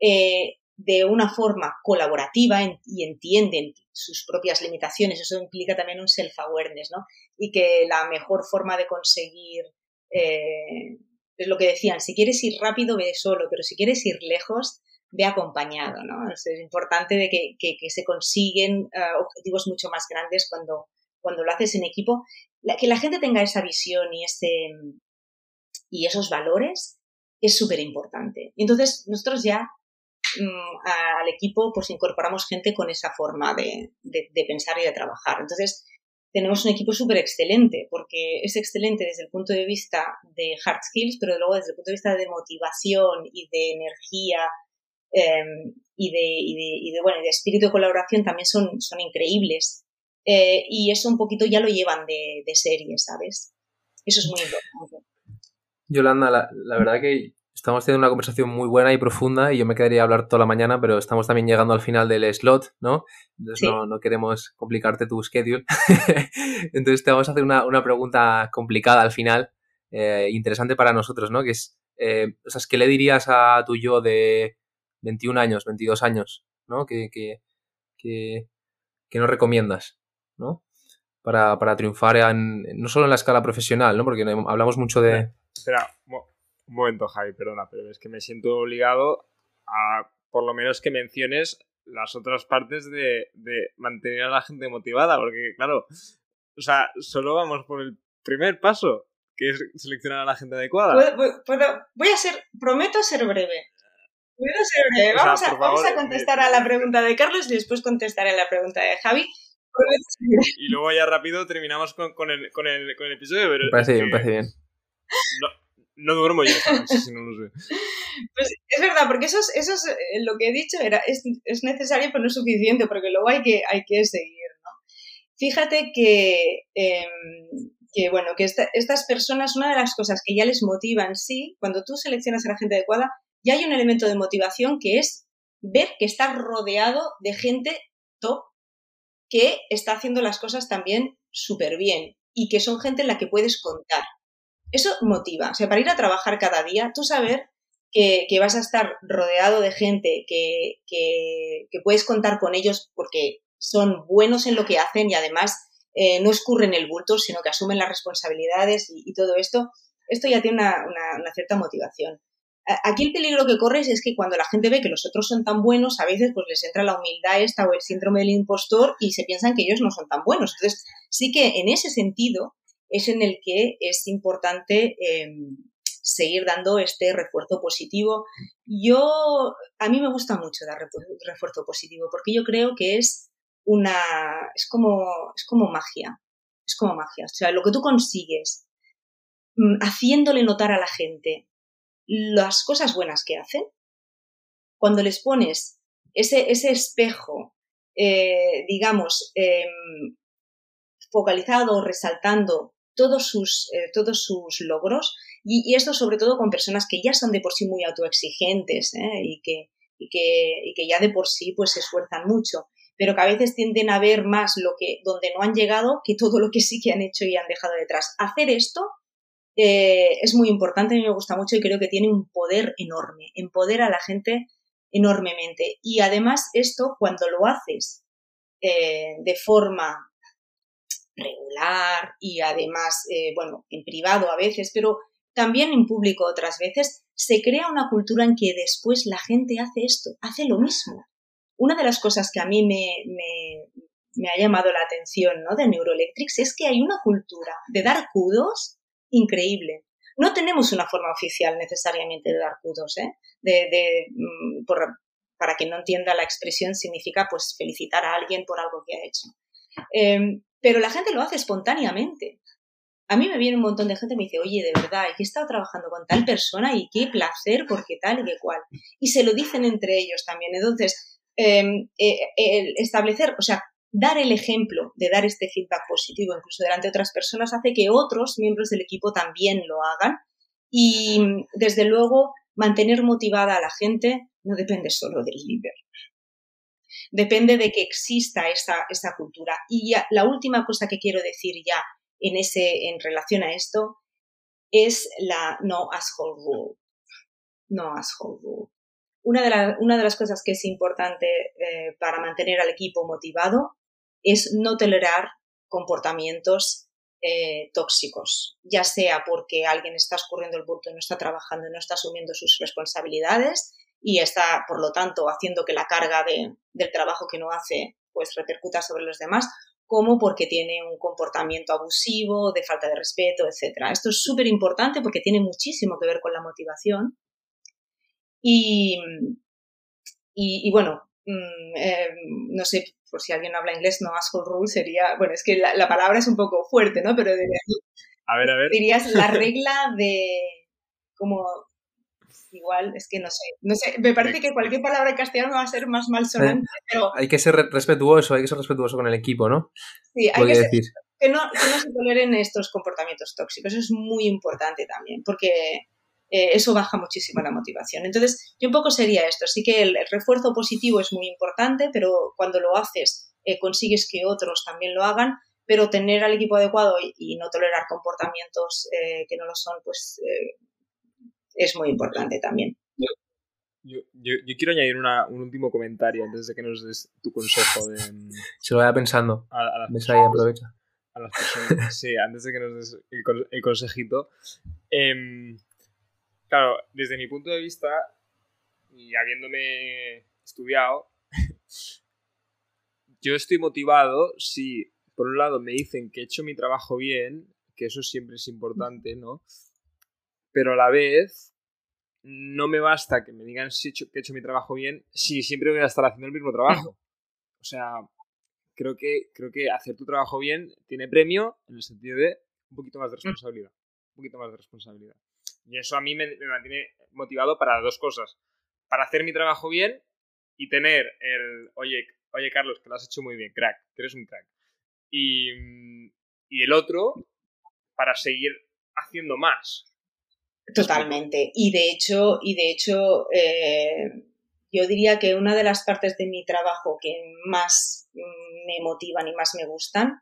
eh, de una forma colaborativa y entienden sus propias limitaciones. Eso implica también un self-awareness, ¿no? Y que la mejor forma de conseguir, eh, es lo que decían, si quieres ir rápido, ve solo, pero si quieres ir lejos, ve acompañado, ¿no? Es importante de que, se consiguen eh, objetivos mucho más grandes cuando, cuando lo haces en equipo que la gente tenga esa visión y, ese, y esos valores es súper importante. Entonces, nosotros ya mm, al equipo pues incorporamos gente con esa forma de, pensar y de trabajar. Entonces, tenemos un equipo súper excelente, porque es excelente desde el punto de vista de hard skills, pero luego desde el punto de vista de motivación y de energía em, y, de, y, de, bueno, de espíritu de colaboración también son, son increíbles. Eh, y eso un poquito ya lo llevan de, serie, ¿sabes? Eso es muy importante. Yolanda, la, verdad que estamos teniendo una conversación muy buena y profunda y yo me quedaría a hablar toda la mañana, pero estamos también llegando al final del slot, ¿no? Entonces no, queremos complicarte tu schedule. Entonces te vamos a hacer una, pregunta complicada al final, eh, interesante para nosotros, ¿no? Que es, eh, o sea, ¿qué le dirías a tu yo de 21 años, 22 años, ¿no? Que, que, que, que nos recomiendas? ¿No? Para, para triunfar no solo en la escala profesional, ¿no? Porque hablamos mucho de... Espera, un momento, Javi, perdona, pero es que me siento obligado a por lo menos que menciones las otras partes de, mantener a la gente motivada, porque claro, o sea, solo vamos por el primer paso, que es seleccionar a la gente adecuada. voy a ser, prometo ser breve. ser breve. Vamos, a, vamos a contestar a la pregunta de Carlos y después contestaré a la pregunta de Javi y luego ya rápido terminamos con, con, el, con, el, con el episodio. Pero me parece bien, me parece bien. No, no duermo yo si no lo sé. Pues es verdad, porque eso es, eso es eh, lo que he dicho, era, es, es, necesario pero no es suficiente, porque luego hay que, hay que seguir, ¿no? Fíjate que, em, que bueno, que estas personas, una de las cosas que ya les motivan, sí, cuando tú seleccionas a la gente adecuada, ya hay un elemento de motivación que es ver que estás rodeado de gente top que está haciendo las cosas también súper bien y que son gente en la que puedes contar. Eso motiva. O sea, para ir a trabajar cada día, tú saber que, vas a estar rodeado de gente que, que, puedes contar con ellos porque son buenos en lo que hacen y además eh, no escurren el bulto, sino que asumen las responsabilidades y, todo esto, esto ya tiene una cierta motivación. Aquí el peligro que corres es que cuando la gente ve que los otros son tan buenos, a veces pues les entra la humildad esta o el síndrome del impostor y se piensan que ellos no son tan buenos. Entonces, sí que en ese sentido es en el que es importante em, seguir dando este refuerzo positivo. Yo, a mí me gusta mucho dar refuerzo positivo porque yo creo que es una, es como, es como magia, es como magia. O sea, lo que tú consigues mm, haciéndole notar a la gente las cosas buenas que hacen, cuando les pones ese, ese espejo, eh, digamos, em, focalizado, resaltando todos sus, eh, todos sus logros, y, esto sobre todo con personas que ya son de por sí muy autoexigentes ¿eh? y, que, y, que, y que ya de por sí pues se esfuerzan mucho. pero que a veces tienden a ver más lo que, donde no han llegado que todo lo que sí que han hecho y han dejado detrás. Hacer esto eh, es muy importante, a me gusta mucho y creo que tiene un poder enorme, empodera a la gente enormemente. Y además esto, cuando lo haces eh, de forma regular y además, eh, bueno, en privado a veces, pero también en público otras veces, se crea una cultura en que después la gente hace esto, hace lo mismo. Una de las cosas que a mí me, ha llamado la atención ¿no? de Neuroelectrics es que hay una cultura de dar kudos increíble. No tenemos una forma oficial necesariamente de dar kudos, ¿eh? de, mm, para quien no entienda la expresión, significa pues felicitar a alguien por algo que ha hecho. Em, pero la gente lo hace espontáneamente. A mí me viene un montón de gente y me dice, oye, de verdad, he estado trabajando con tal persona y qué placer, porque tal y qué cual. Y se lo dicen entre ellos también. Entonces, em, eh, establecer, o sea, dar el ejemplo de dar este feedback positivo incluso delante de otras personas hace que otros miembros del equipo también lo hagan. Y desde luego, mantener motivada a la gente no depende solo del líder. Depende de que exista esa, esa cultura. Y la última cosa que quiero decir ya en, ese, en relación a esto es la no asshole rule. No asshole rule. Una de, las cosas que es importante eh, para mantener al equipo motivado es no tolerar comportamientos eh, tóxicos, ya sea porque alguien está escurriendo el bulto no está trabajando no está asumiendo sus responsabilidades y está, por lo tanto, haciendo que la carga del trabajo que no hace pues repercuta sobre los demás, como porque tiene un comportamiento abusivo, de falta de respeto, etc. Esto es súper importante porque tiene muchísimo que ver con la motivación. Y, y, bueno, mm, eh, no sé, por si alguien habla inglés, no asshole rule sería, bueno, es que la, palabra es un poco fuerte, ¿no? Pero a ver, a ver. dirías la regla de como igual, es que no sé, no sé, me parece que cualquier palabra en castellano va a ser más malsonante, pero... Hay que ser respetuoso, hay que ser respetuoso con el equipo, ¿no? Sí, hay que, ser, que, no, se toleren estos comportamientos tóxicos, eso es muy importante también, porque eh, eso baja muchísimo la motivación. Entonces, yo un poco sería esto, sí que el, refuerzo positivo es muy importante, pero cuando lo haces eh, consigues que otros también lo hagan, pero tener al equipo adecuado y, no tolerar comportamientos eh, que no lo son, pues es muy importante también. Yo, yo, quiero añadir un último comentario antes de que nos des tu consejo. De, mm, Se lo vaya pensando. A, a las aprovecha. A las personas, sí, antes de que nos des el, consejito. Em, claro, desde mi punto de vista, y habiéndome estudiado, yo estoy motivado si, por un lado, me dicen que he hecho mi trabajo bien, que eso siempre es importante, ¿no? pero a la vez no me basta que me digan si que he hecho mi trabajo bien si siempre voy a estar haciendo el mismo trabajo. O sea, creo que, creo que hacer tu trabajo bien tiene premio en el sentido de un poquito más de responsabilidad. Un poquito más de responsabilidad. Y eso a mí me, mantiene motivado para dos cosas. Para hacer mi trabajo bien y tener el, oye, oye Carlos, que lo has hecho muy bien, crack, que eres un crack. Y, y el otro, para seguir haciendo más. Totalmente. Y de hecho, y de hecho eh, yo diría que una de las partes de mi trabajo que más me motivan y más me gustan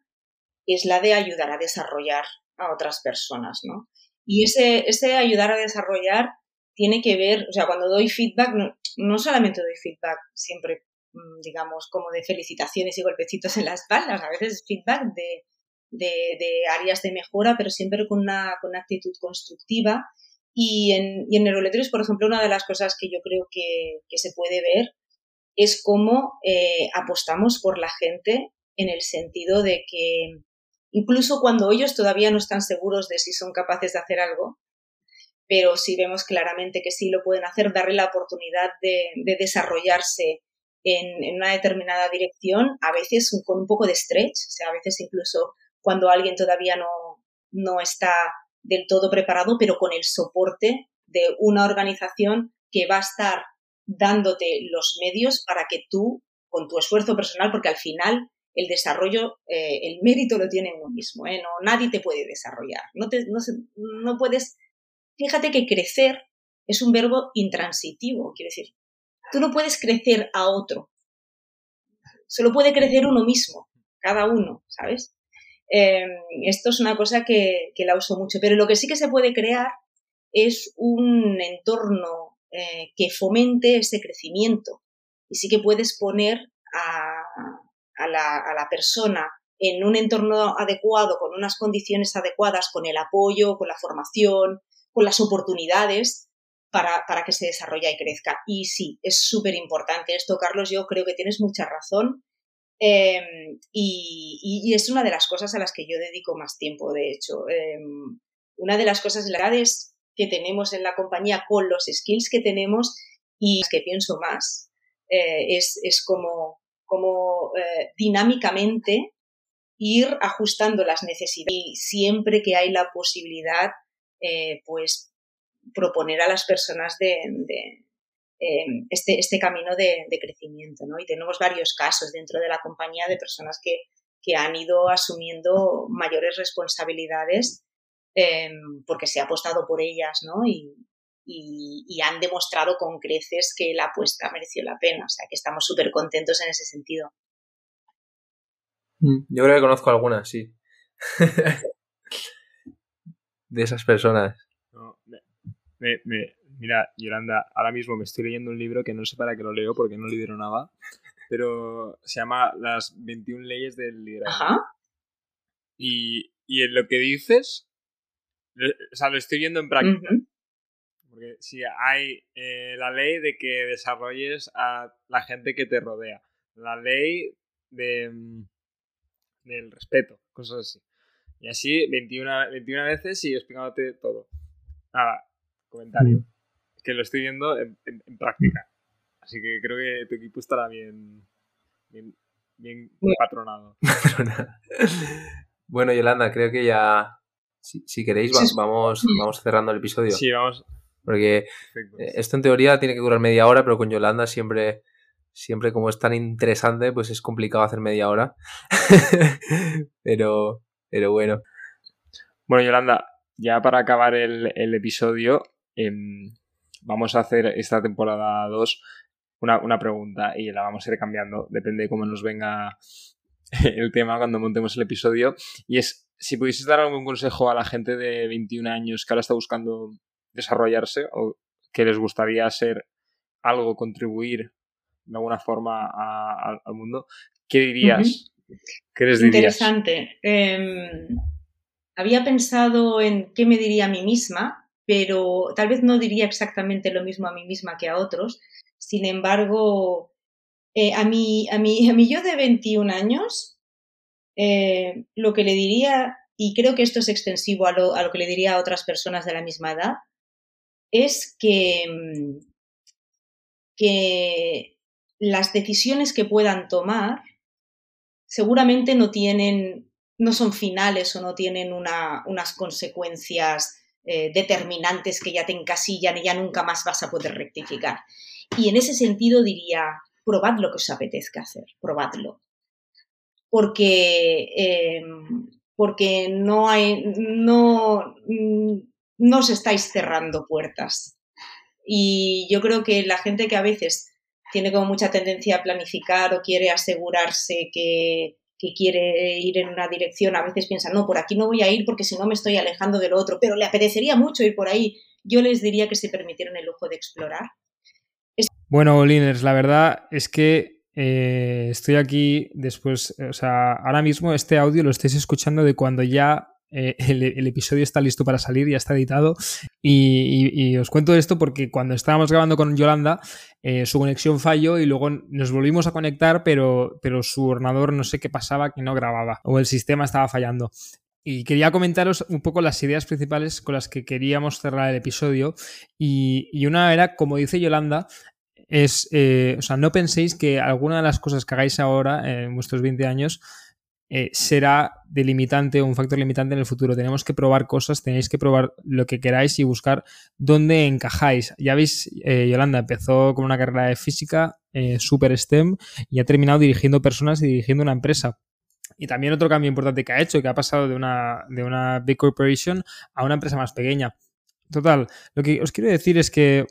es la de ayudar a desarrollar a otras personas, ¿no? Y ese, ese ayudar a desarrollar tiene que ver, o sea, cuando doy feedback, no, solamente doy feedback siempre, mm, digamos, como de felicitaciones y golpecitos en la espalda, a veces feedback de, de, áreas de mejora, pero siempre con una, con actitud constructiva. Y en, y en por ejemplo, una de las cosas que yo creo que, se puede ver es cómo eh, apostamos por la gente en el sentido de que incluso cuando ellos todavía no están seguros de si son capaces de hacer algo, pero si vemos claramente que sí lo pueden hacer, darle la oportunidad de, desarrollarse en, en, una determinada dirección, a veces con un poco de stretch, o sea, a veces incluso cuando alguien todavía no, no está del todo preparado, pero con el soporte de una organización que va a estar dándote los medios para que tú, con tu esfuerzo personal, porque al final el desarrollo, eh, el mérito lo tiene uno mismo, ¿eh? no, nadie te puede desarrollar. No, te, no, no puedes. Fíjate que crecer es un verbo intransitivo, quiere decir, tú no puedes crecer a otro. solo puede crecer uno mismo, cada uno, ¿sabes? Em, esto es una cosa que, la uso mucho, pero lo que sí que se puede crear es un entorno eh, que fomente ese crecimiento y sí que puedes poner a, a la persona en un entorno adecuado, con unas condiciones adecuadas, con el apoyo, con la formación, con las oportunidades para, para que se desarrolle y crezca. Y sí, es súper importante esto, Carlos, yo creo que tienes mucha razón. Em, y, es una de las cosas a las que yo dedico más tiempo, de hecho. Em, una de las cosas, las que tenemos en la compañía con los skills que tenemos y que pienso más, eh, es, es, como, como eh, dinámicamente ir ajustando las necesidades y siempre que hay la posibilidad, eh, pues proponer a las personas de, em, este, este, camino de, crecimiento. ¿no? Y tenemos varios casos dentro de la compañía de personas que, que han ido asumiendo mayores responsabilidades em, porque se ha apostado por ellas ¿no? Y, han demostrado con creces que la apuesta mereció la pena. O sea que estamos súper contentos en ese sentido. Mm, yo creo que conozco algunas, sí. de esas personas. mira, Yolanda, ahora mismo me estoy leyendo un libro que no sé para qué lo leo porque no lidero nada, pero se llama Las 21 leyes del liderazgo. Y, en lo que dices, o sea, lo estoy viendo en práctica. Porque sí, hay eh, la ley de que desarrolles a la gente que te rodea. La ley de mm, del respeto, cosas así. Y así 21, 21 veces y explicándote todo. Nada, comentario. Mm. Que lo estoy viendo en, práctica. Así que creo que tu equipo estará bien, bien, bien patronado. bueno, Yolanda, creo que ya, si, queréis, vamos, vamos cerrando el episodio. Sí, vamos. Porque esto en teoría tiene que durar media hora, pero con Yolanda siempre siempre como es tan interesante, pues es complicado hacer media hora. pero, pero bueno. Bueno, Yolanda, ya para acabar el, episodio, em, vamos a hacer esta temporada 2 una, pregunta y la vamos a ir cambiando, depende de cómo nos venga el tema cuando montemos el episodio. Y es, si pudieses dar algún consejo a la gente de 21 años que ahora está buscando desarrollarse o que les gustaría ser algo, contribuir de alguna forma al mundo, ¿qué dirías? ¿Qué les dirías? Interesante. Em, había pensado en qué me diría a mí misma, pero tal vez no diría exactamente lo mismo a mí misma que a otros. Sin embargo, eh, a, mí, a, mí, a mí yo de 21 años, eh, lo que le diría, y creo que esto es extensivo a lo, a lo que le diría a otras personas de la misma edad, es que, que las decisiones que puedan tomar seguramente no tienen, no son finales o no tienen unas consecuencias eh, determinantes que ya te encasillan y ya nunca más vas a poder rectificar. Y en ese sentido diría, probad lo que os apetezca hacer, probadlo. Porque, em, porque no hay, no, no os estáis cerrando puertas. Y yo creo que la gente que a veces tiene como mucha tendencia a planificar o quiere asegurarse que, quiere ir en una dirección, a veces piensa, no, por aquí no voy a ir porque si no me estoy alejando del otro, pero le apetecería mucho ir por ahí. Yo les diría que se permitieron el lujo de explorar. Bueno, Liners, la verdad es que eh, estoy aquí después, o sea, ahora mismo este audio lo estáis escuchando de cuando ya eh, el, episodio está listo para salir, ya está editado. Y, os cuento esto porque cuando estábamos grabando con Yolanda, eh, su conexión falló y luego nos volvimos a conectar, pero, pero su ordenador no sé qué pasaba, que no grababa o el sistema estaba fallando. Y quería comentaros un poco las ideas principales con las que queríamos cerrar el episodio. Y, una era, como dice Yolanda, es, eh, o sea, no penséis que alguna de las cosas que hagáis ahora, en vuestros 20 años, eh, será delimitante o un factor limitante en el futuro. Tenemos que probar cosas, tenéis que probar lo que queráis y buscar dónde encajáis. Ya veis, eh, Yolanda empezó con una carrera de física eh, super STEM y ha terminado dirigiendo personas y dirigiendo una empresa. Y también otro cambio importante que ha hecho, que ha pasado de una, de una big corporation a una empresa más pequeña. Total, lo que os quiero decir es que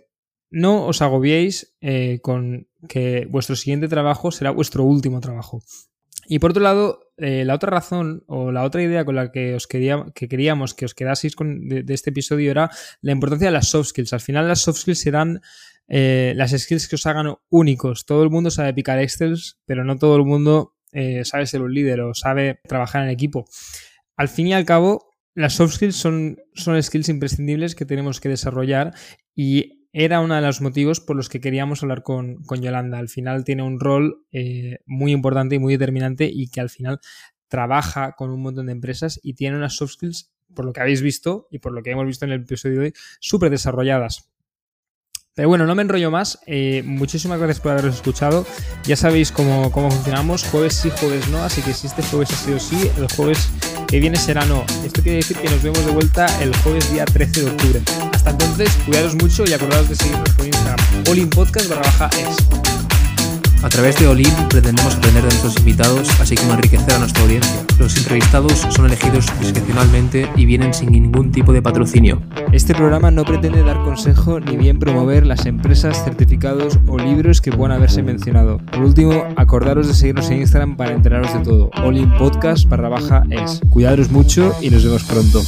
no os agobiéis con, que vuestro siguiente trabajo será vuestro último trabajo. Y por otro lado, eh, la otra razón o la otra idea con la que os quería, que queríamos que os quedaseis de, este episodio era la importancia de las soft skills. Al final las soft skills serán eh, las skills que os hagan únicos. Todo el mundo sabe picar Excel, pero no todo el mundo eh, sabe ser un líder o sabe trabajar en equipo. Al fin y al cabo, las soft skills son, son skills imprescindibles que tenemos que desarrollar y era uno de los motivos por los que queríamos hablar con, Yolanda. Al final tiene un rol eh, muy importante y muy determinante y que al final trabaja con un montón de empresas y tiene unas soft skills, por lo que habéis visto y por lo que hemos visto en el episodio de hoy, súper desarrolladas. Bueno, no me enrollo más. Eh, muchísimas gracias por haberos escuchado. Ya sabéis cómo, cómo, funcionamos. Jueves sí, jueves no. Así que si este jueves ha sido sí, el jueves que viene será no. Esto quiere decir que nos vemos de vuelta el jueves día 13 de octubre. Hasta entonces, cuidaros mucho y acordaos de seguirnos por Instagram. All Podcast barra es. A través de Olin pretendemos aprender de nuestros invitados, así como enriquecer a nuestra audiencia. Los entrevistados son elegidos discrecionalmente y vienen sin ningún tipo de patrocinio. Este programa no pretende dar consejo ni bien promover las empresas, certificados o libros que puedan haberse mencionado. Por último, acordaros de seguirnos en Instagram para enteraros de todo. Olin Podcast barra baja es. Cuidaros mucho y nos vemos pronto.